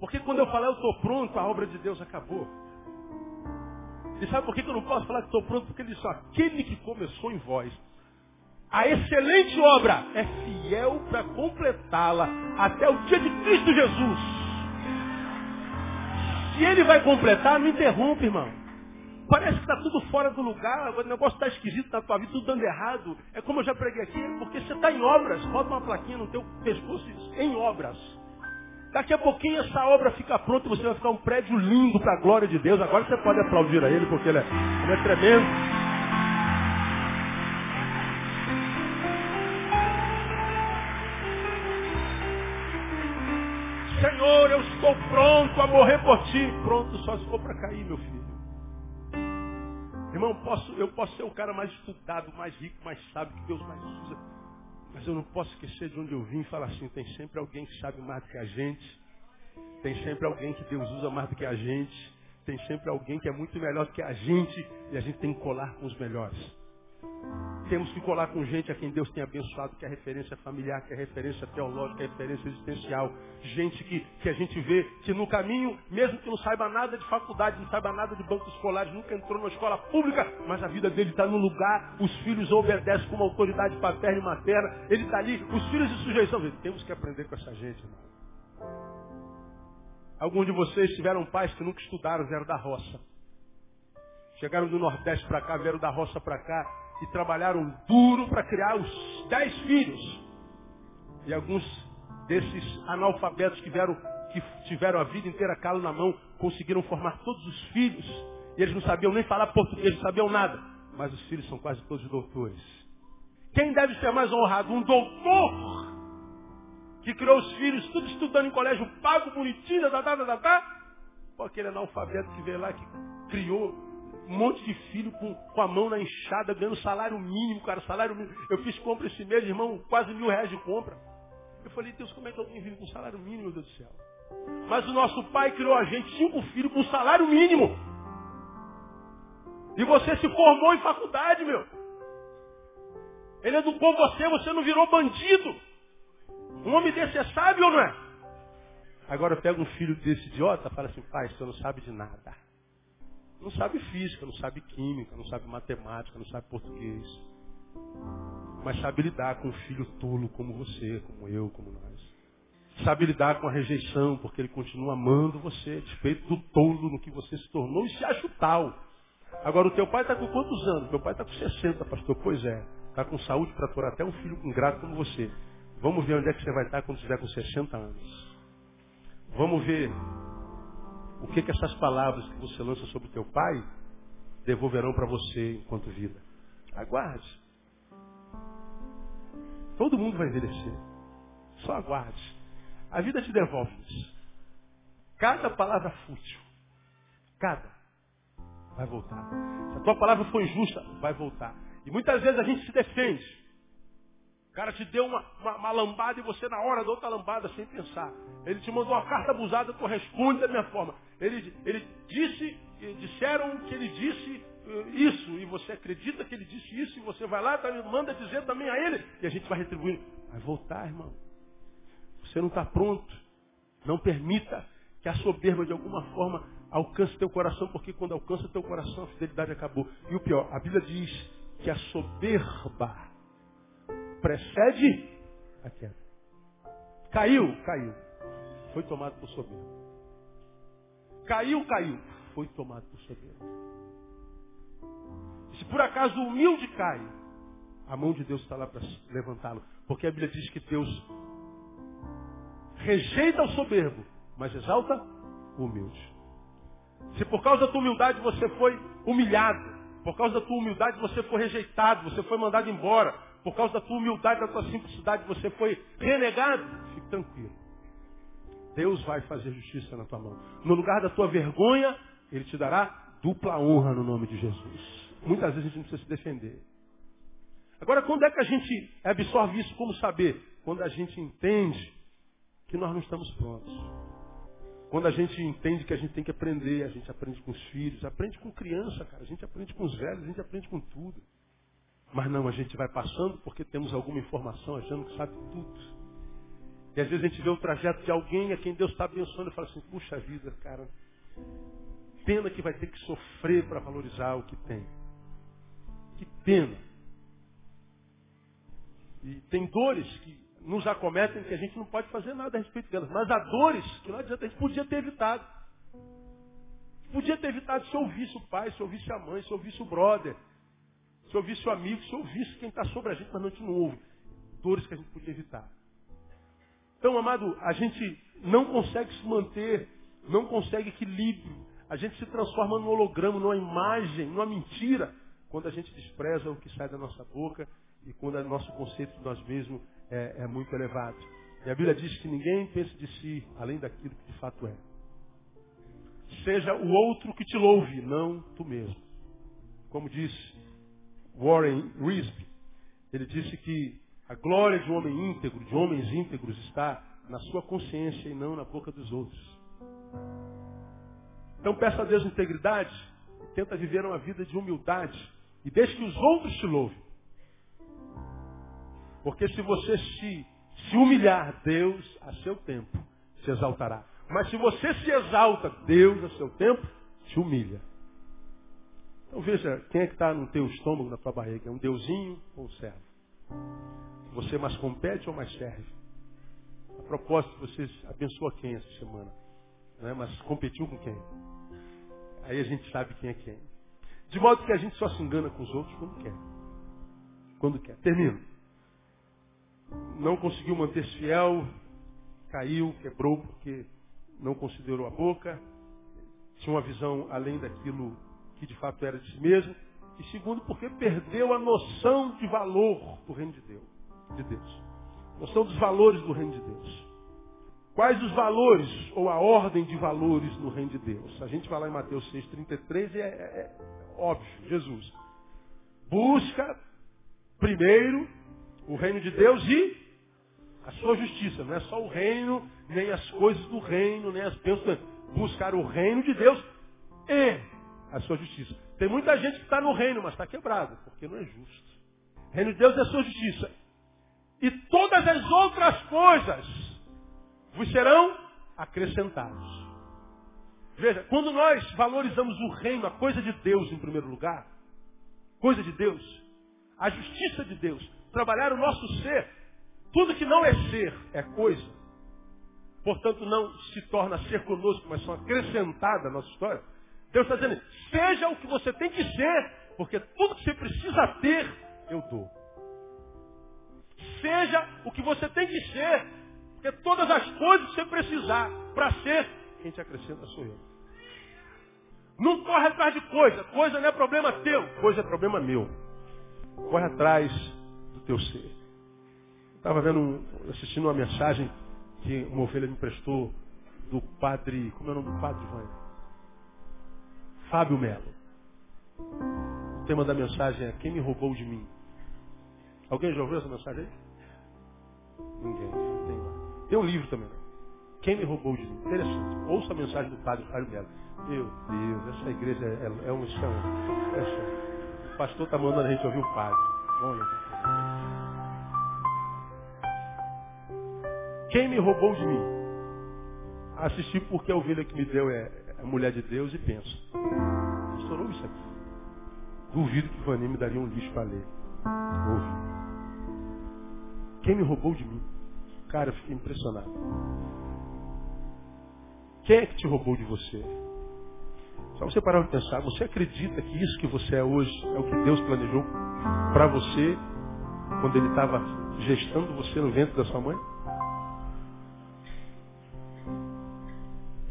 A: Porque quando eu falar eu estou pronto, a obra de Deus acabou. E sabe por que eu não posso falar que estou pronto? Porque ele disse, aquele que começou em vós, a excelente obra é fiel para completá-la até o dia de Cristo Jesus. Se ele vai completar, não interrompe, irmão. Parece que está tudo fora do lugar, o negócio está esquisito na tua vida, tudo dando errado. É como eu já preguei aqui, porque você está em obras. Bota uma plaquinha no teu pescoço em obras. Daqui a pouquinho essa obra fica pronta e você vai ficar um prédio lindo para a glória de Deus. Agora você pode aplaudir a ele, porque ele é, ele é tremendo. Por ti. Pronto só se for para cair, meu filho. Irmão, posso, eu posso ser o cara mais estudado, mais rico, mais sábio que Deus mais usa. Mas eu não posso esquecer de onde eu vim e falar assim, tem sempre alguém que sabe mais do que a gente. Tem sempre alguém que Deus usa mais do que a gente. Tem sempre alguém que é muito melhor do que a gente. E a gente tem que colar com os melhores. Temos que colar com gente a quem Deus tem abençoado, que é referência familiar, que é referência teológica, que é referência existencial. Gente que, que a gente vê que no caminho, mesmo que não saiba nada de faculdade, não saiba nada de bancos escolares, nunca entrou na escola pública, mas a vida dele está no lugar, os filhos obedecem com uma autoridade paterna e materna, ele está ali, os filhos de sujeição. Temos que aprender com essa gente, irmão. Alguns de vocês tiveram pais que nunca estudaram, vieram da roça. Chegaram do Nordeste para cá, vieram da roça para cá e trabalharam duro para criar os dez filhos. E alguns desses analfabetos que, que tiveram a vida inteira calo na mão, conseguiram formar todos os filhos. E eles não sabiam nem falar português, não sabiam nada. Mas os filhos são quase todos doutores. Quem deve ser mais honrado? Um doutor que criou os filhos, tudo estudando em colégio pago, bonitinho, da, da, da, da, Ou aquele analfabeto que veio lá, que criou um monte de filho com, com a mão na enxada, ganhando salário mínimo, cara, salário mínimo. Eu fiz compra esse mês, irmão, quase mil reais de compra. Eu falei, Deus, como é que alguém vive com salário mínimo, meu Deus do céu? Mas o nosso pai criou a gente, cinco filhos, com salário mínimo. E você se formou em faculdade, meu. Ele educou você, você não virou bandido. Um homem desse é sábio ou não é? Agora pega um filho desse idiota e fala assim, pai, você não sabe de nada. Não sabe física, não sabe química, não sabe matemática, não sabe português. Mas sabe lidar com um filho tolo como você, como eu, como nós. Sabe lidar com a rejeição, porque ele continua amando você, despeito do tolo no que você se tornou e se acha tal. Agora, o teu pai está com quantos anos? Meu pai está com 60, pastor. Pois é. Está com saúde para aturar até um filho ingrato como você. Vamos ver onde é que você vai estar quando estiver com 60 anos. Vamos ver o que, que essas palavras que você lança sobre o teu pai devolverão para você enquanto vida. Aguarde. Todo mundo vai envelhecer. Só aguarde. A vida te devolve isso. Cada palavra fútil, cada, vai voltar. Se a tua palavra for injusta, vai voltar. E muitas vezes a gente se defende cara te deu uma, uma, uma, lambada e você na hora da outra lambada sem pensar. Ele te mandou uma carta abusada, tu responde da minha forma. Ele, ele disse, disseram que ele disse uh, isso, e você acredita que ele disse isso, e você vai lá, tá, manda dizer também a ele, e a gente vai retribuindo. Vai voltar, irmão. Você não está pronto. Não permita que a soberba de alguma forma alcance teu coração, porque quando alcança teu coração, a fidelidade acabou. E o pior, a Bíblia diz que a soberba precede a queda. Caiu, caiu. Foi tomado por soberbo. Caiu, caiu. Foi tomado por soberbo. Se por acaso o humilde cai, a mão de Deus está lá para levantá-lo. Porque a Bíblia diz que Deus rejeita o soberbo, mas exalta o humilde. Se por causa da tua humildade você foi humilhado, por causa da tua humildade você foi rejeitado, você foi mandado embora, por causa da tua humildade, da tua simplicidade, você foi renegado, fique tranquilo. Deus vai fazer justiça na tua mão. No lugar da tua vergonha, Ele te dará dupla honra no nome de Jesus. Muitas vezes a gente precisa se defender. Agora, quando é que a gente absorve isso como saber? Quando a gente entende que nós não estamos prontos. Quando a gente entende que a gente tem que aprender, a gente aprende com os filhos, aprende com criança, cara, a gente aprende com os velhos, a gente aprende com tudo. Mas não, a gente vai passando porque temos alguma informação achando que sabe tudo. E às vezes a gente vê o trajeto de alguém a quem Deus está abençoando e fala assim, puxa vida, cara, pena que vai ter que sofrer para valorizar o que tem. Que pena. E tem dores que nos acometem que a gente não pode fazer nada a respeito delas. Mas há dores que não adianta, a gente podia ter evitado. Podia ter evitado se ouvisse o pai, se ouvisse a mãe, se ouvisse o brother, se ouvisse o amigo, se ouvisse quem está sobre a gente, mas não te não ouve. Dores que a gente podia evitar. Então, amado, a gente não consegue se manter, não consegue equilíbrio. A gente se transforma num holograma, numa imagem, numa mentira, quando a gente despreza o que sai da nossa boca e quando o nosso conceito de nós mesmos é, é muito elevado. E a Bíblia diz que ninguém pensa de si além daquilo que de fato é. Seja o outro que te louve, não tu mesmo. Como diz Warren Risby, ele disse que a glória de um homem íntegro, de homens íntegros, está na sua consciência e não na boca dos outros. Então peça a Deus integridade, tenta viver uma vida de humildade e deixe que os outros te louvem. Porque se você se, se humilhar, Deus a seu tempo se exaltará. Mas se você se exalta, Deus a seu tempo te humilha. Então veja, quem é que está no teu estômago, na tua barriga? É um deusinho ou um servo? Você mais compete ou mais serve? A propósito, você abençoa quem essa semana? Né? Mas competiu com quem? Aí a gente sabe quem é quem. De modo que a gente só se engana com os outros quando quer. Quando quer. Termino. Não conseguiu manter-se fiel, caiu, quebrou porque não considerou a boca, tinha uma visão além daquilo que de fato era de si mesmo. E segundo, porque perdeu a noção de valor do reino de Deus de Deus. Noção dos valores do reino de Deus. Quais os valores ou a ordem de valores no reino de Deus? A gente vai lá em Mateus 6,33 e é, é, é óbvio, Jesus. Busca primeiro o reino de Deus e a sua justiça. Não é só o reino, nem as coisas do reino, nem as bênçãos. Buscar o reino de Deus e a sua justiça. Tem muita gente que está no reino, mas está quebrado, porque não é justo. O reino de Deus é a sua justiça. E todas as outras coisas vos serão acrescentadas. Veja, quando nós valorizamos o reino, a coisa de Deus em primeiro lugar, coisa de Deus, a justiça de Deus, trabalhar o nosso ser, tudo que não é ser é coisa, portanto não se torna ser conosco, mas são acrescentadas à nossa história. Deus está dizendo, seja o que você tem que ser, porque tudo que você precisa ter, eu dou. Seja o que você tem que ser. Porque todas as coisas que você precisar para ser, quem te acrescenta sou eu. Não corre atrás de coisa. Coisa não é problema teu. Coisa é problema meu. Corre atrás do teu ser. Estava vendo, assistindo uma mensagem que uma ovelha me prestou do padre, como é o nome do padre, Ivan? Fábio Melo. O tema da mensagem é Quem me roubou de mim? Alguém já ouviu essa mensagem aí? Ninguém. Tem, tem um livro também. Né? Quem me roubou de mim? Interessante. Ouça a mensagem do padre Fábio Melo. Meu Deus, essa igreja é, é, é um chão. É o pastor está mandando a gente ouvir o padre. Olha. Quem me roubou de mim? Assisti porque a ovelha que me deu é a mulher de Deus e penso. Estourou isso aqui. Duvido que o Vanim me daria um lixo para ler. Ouve. Quem me roubou de mim? Cara, eu fiquei impressionado. Quem é que te roubou de você? Só você parar de pensar, você acredita que isso que você é hoje é o que Deus planejou para você quando Ele estava gestando você no ventre da sua mãe?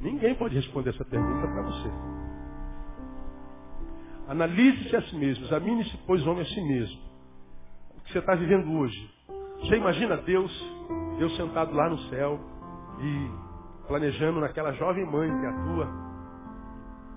A: Ninguém pode responder essa pergunta para você. Analise-se a si mesmo, examine-se, pois, homem a si mesmo. O que você está vivendo hoje você imagina Deus, Deus sentado lá no céu e planejando naquela jovem mãe que atua,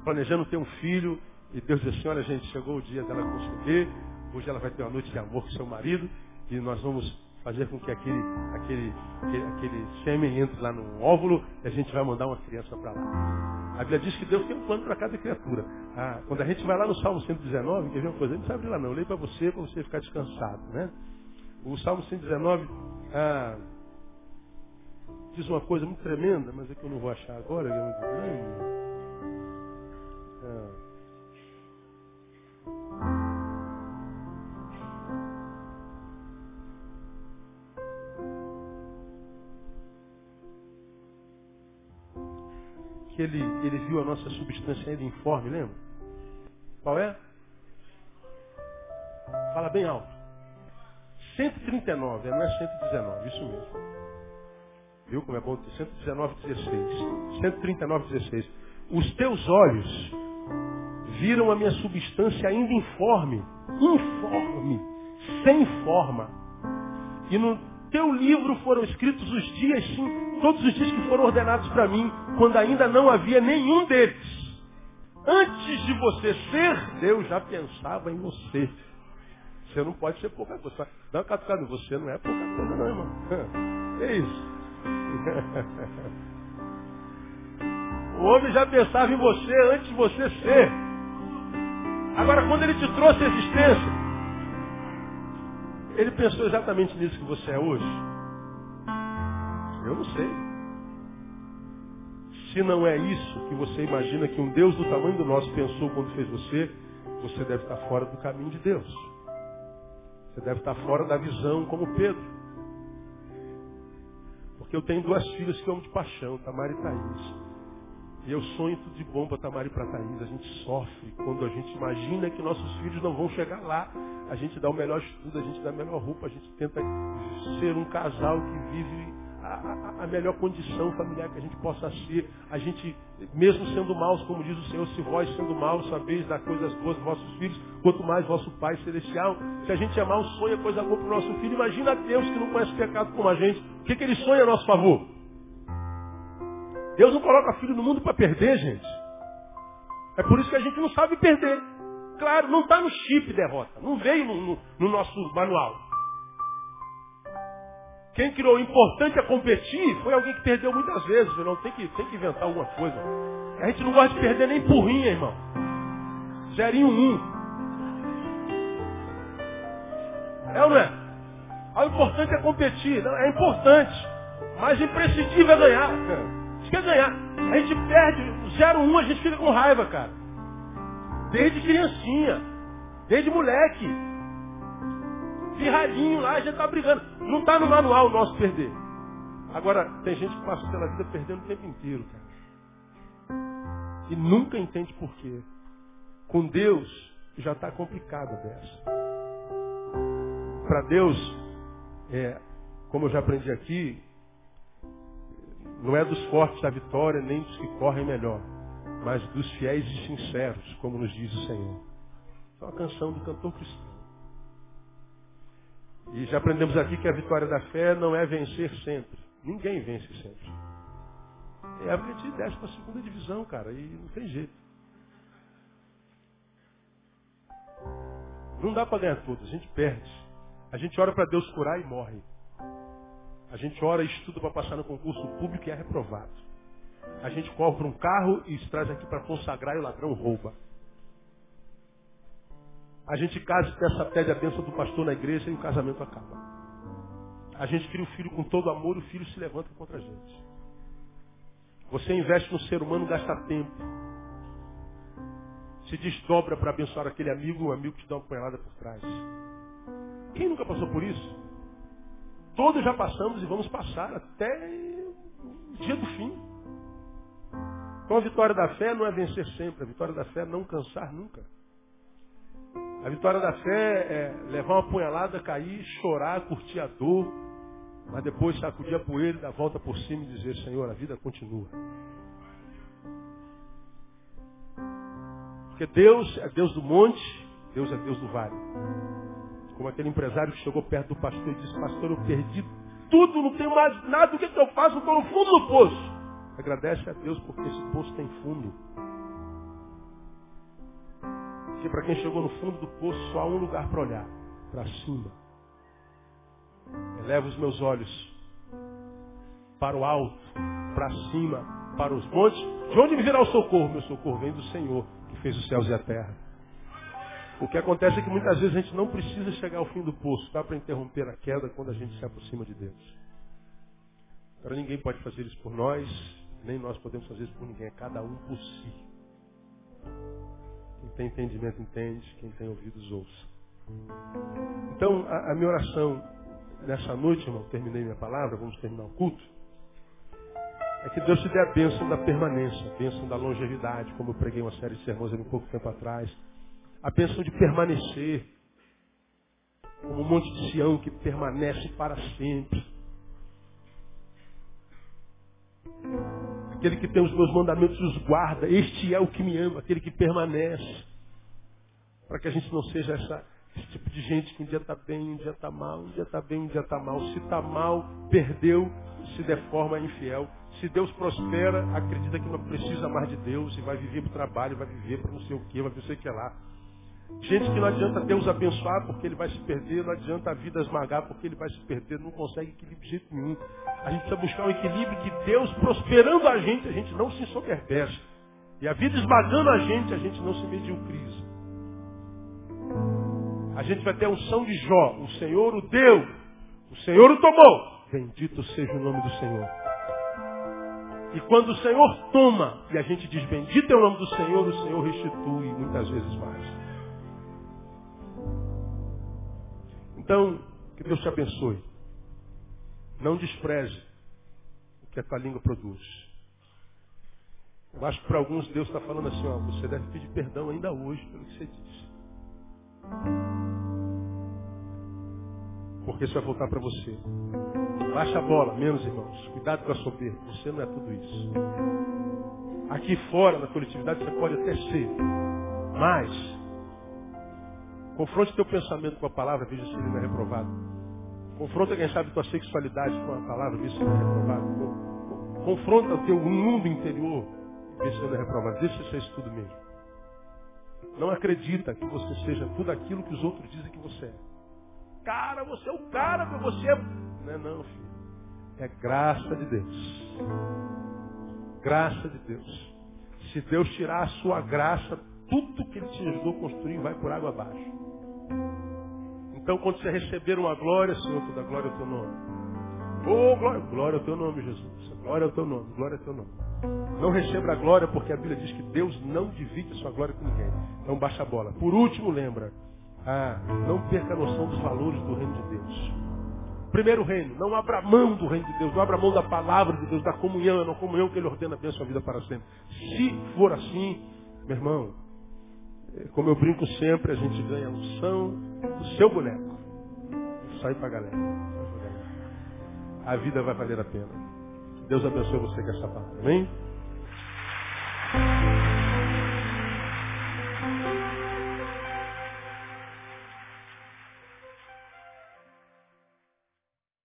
A: planejando ter um filho, e Deus diz assim, olha gente, chegou o dia dela conceber, hoje ela vai ter uma noite de amor com seu marido, e nós vamos fazer com que aquele, aquele, aquele, aquele sêmen entre lá no óvulo e a gente vai mandar uma criança para lá. A Bíblia diz que Deus tem um plano para cada criatura. Ah, quando a gente vai lá no Salmo 119, quer ver uma coisa? Não precisa abrir lá não, eu leio para você, para você ficar descansado, né? O Salmo 119, ah, diz uma coisa muito tremenda, mas é que eu não vou achar agora, é muito grande. É. Que ele, ele viu a nossa substância ainda informe, lembra? Qual é? Fala bem alto. 139, não é 119, isso mesmo. Viu como é bom? 119, 16. 139, 16. Os teus olhos viram a minha substância ainda informe. Informe. Sem forma. E no teu livro foram escritos os dias, sim, todos os dias que foram ordenados para mim, quando ainda não havia nenhum deles. Antes de você ser, Deus já pensava em você. Você não pode ser pouca coisa. Dá uma catucada, você não é pouca coisa não, irmão. É isso. O homem já pensava em você antes de você ser. Agora, quando ele te trouxe a existência, ele pensou exatamente nisso que você é hoje? Eu não sei. Se não é isso que você imagina que um Deus do tamanho do nosso pensou quando fez você, você deve estar fora do caminho de Deus. Você deve estar fora da visão como Pedro. Porque eu tenho duas filhas que eu amo de paixão, Tamara e Thaís. E eu sonho tudo de bom para Tamara e para Thaís. A gente sofre quando a gente imagina que nossos filhos não vão chegar lá. A gente dá o melhor estudo, a gente dá a melhor roupa, a gente tenta ser um casal que vive a, melhor condição familiar que a gente possa ser. A gente, mesmo sendo maus, como diz o Senhor, se vós sendo maus sabeis dar coisas boas aos vossos filhos, quanto mais vosso Pai Celestial. Se a gente é mau, sonha coisa boa para o nosso filho. Imagina Deus que não conhece pecado como a gente. O que, que ele sonha a nosso favor? Deus não coloca filho no mundo para perder, gente. É por isso que a gente não sabe perder. Claro, não está no chip derrota. Não veio no, no, no nosso manual. Quem criou o importante a competir foi alguém que perdeu muitas vezes, não tem que, tem que inventar alguma coisa. A gente não gosta de perder nem porrinha, irmão. Zerinho um. É ou não é? Ah, o importante é competir. Não, é importante. Mas imprescindível é ganhar. A gente quer ganhar. A gente perde 0-1, um, a gente fica com raiva, cara. Desde criancinha. Desde moleque pirralhinho lá, a gente está brigando. Não está no manual o nosso perder. Agora, tem gente que passa pela vida perdendo o tempo inteiro, cara. E nunca entende por quê. Com Deus já está complicado dessa. Para Deus, é, como eu já aprendi aqui, não é dos fortes a vitória, nem dos que correm melhor, mas dos fiéis e sinceros, como nos diz o Senhor. É uma canção do cantor cristão. E já aprendemos aqui que a vitória da fé não é vencer sempre. Ninguém vence sempre. É gente desce para a segunda divisão, cara, e não tem jeito. Não dá para ganhar tudo, a gente perde. A gente ora para Deus curar e morre. A gente ora e estuda para passar no concurso público e é reprovado. A gente compra um carro e se traz aqui para consagrar e o ladrão rouba. A gente casa e peça, pede a bênção do pastor na igreja e o casamento acaba. A gente cria o filho com todo amor e o filho se levanta contra a gente. Você investe no ser humano, gasta tempo. Se desdobra para abençoar aquele amigo, um amigo que te dá uma punhalada por trás. Quem nunca passou por isso? Todos já passamos e vamos passar até o dia do fim. Então a vitória da fé não é vencer sempre, a vitória da fé é não cansar nunca. A vitória da fé é levar uma punhalada, cair, chorar, curtir a dor, mas depois sacudir a poeira, dar a volta por cima e dizer, Senhor, a vida continua. Porque Deus é Deus do monte, Deus é Deus do vale. Como aquele empresário que chegou perto do pastor e disse, pastor, eu perdi tudo, não tenho mais nada, o que, é que eu faço? Estou no fundo do poço. Agradece a Deus porque esse poço tem fundo. Porque para quem chegou no fundo do poço, só há um lugar para olhar. Para cima. Eleva os meus olhos para o alto, para cima, para os montes. De onde me virá o socorro? Meu socorro vem do Senhor, que fez os céus e a terra. O que acontece é que muitas vezes a gente não precisa chegar ao fim do poço, dá para interromper a queda quando a gente se aproxima de Deus. Agora ninguém pode fazer isso por nós, nem nós podemos fazer isso por ninguém, é cada um por si. Tem entendimento entende, quem tem ouvidos ouça. Então, a, a minha oração nessa noite, irmão, terminei minha palavra, vamos terminar o culto. É que Deus te dê a bênção da permanência, a bênção da longevidade, como eu preguei uma série de sermões há um pouco tempo atrás. A bênção de permanecer, como um monte de Sião que permanece para sempre. Aquele que tem os meus mandamentos os guarda. Este é o que me ama, aquele que permanece. Para que a gente não seja essa, esse tipo de gente que um dia está bem, um dia está mal, um dia está bem, um dia está mal. Se está mal, perdeu, se deforma, é infiel. Se Deus prospera, acredita que não precisa mais de Deus e vai viver para o trabalho, vai viver para não sei o que, vai ver o que lá. Gente que não adianta Deus abençoar porque ele vai se perder, não adianta a vida esmagar porque ele vai se perder, não consegue equilíbrio de jeito nenhum. A gente precisa buscar um equilíbrio que Deus prosperando a gente, a gente não se ensoberbece. E a vida esmagando a gente, a gente não se mediocriza. A gente vai ter a unção de Jó. O Senhor o deu. O Senhor o tomou. Bendito seja o nome do Senhor. E quando o Senhor toma e a gente diz bendito é o nome do Senhor, o Senhor restitui muitas vezes mais. Então, que Deus te abençoe. Não despreze o que a tua língua produz. Eu acho que para alguns Deus está falando assim, ó, você deve pedir perdão ainda hoje pelo que você disse. Porque isso vai voltar para você. Baixa a bola, menos irmãos. Cuidado com a soberba. Você não é tudo isso. Aqui fora, na coletividade, você pode até ser. Mas Confronte teu pensamento com a palavra, veja se ele não é reprovado. Confronta, quem sabe, tua sexualidade com a palavra, veja se ele não é reprovado. Confronta o teu mundo interior, veja se ele não é reprovado. Deixa ser isso tudo mesmo. Não acredita que você seja tudo aquilo que os outros dizem que você é. Cara, você é o cara, você é... Não é não, filho. É graça de Deus. Graça de Deus. Se Deus tirar a sua graça, tudo que Ele te ajudou a construir vai por água abaixo. Então, quando você receber uma glória, Senhor, toda glória ao teu nome. Oh, glória, glória ao teu nome, Jesus. Glória ao teu nome, glória ao teu nome. Não receba a glória, porque a Bíblia diz que Deus não divide a sua glória com ninguém. Então baixa a bola. Por último, lembra. Ah, não perca a noção dos valores do reino de Deus. Primeiro reino, não abra mão do reino de Deus, não abra mão da palavra de Deus, da comunhão, é na comunhão que Ele ordena a sua vida para sempre. Se for assim, meu irmão, como eu brinco sempre, a gente ganha a unção do seu boneco. Sai pra galera. A vida vai valer a pena. Deus abençoe você com essa palavra. Amém?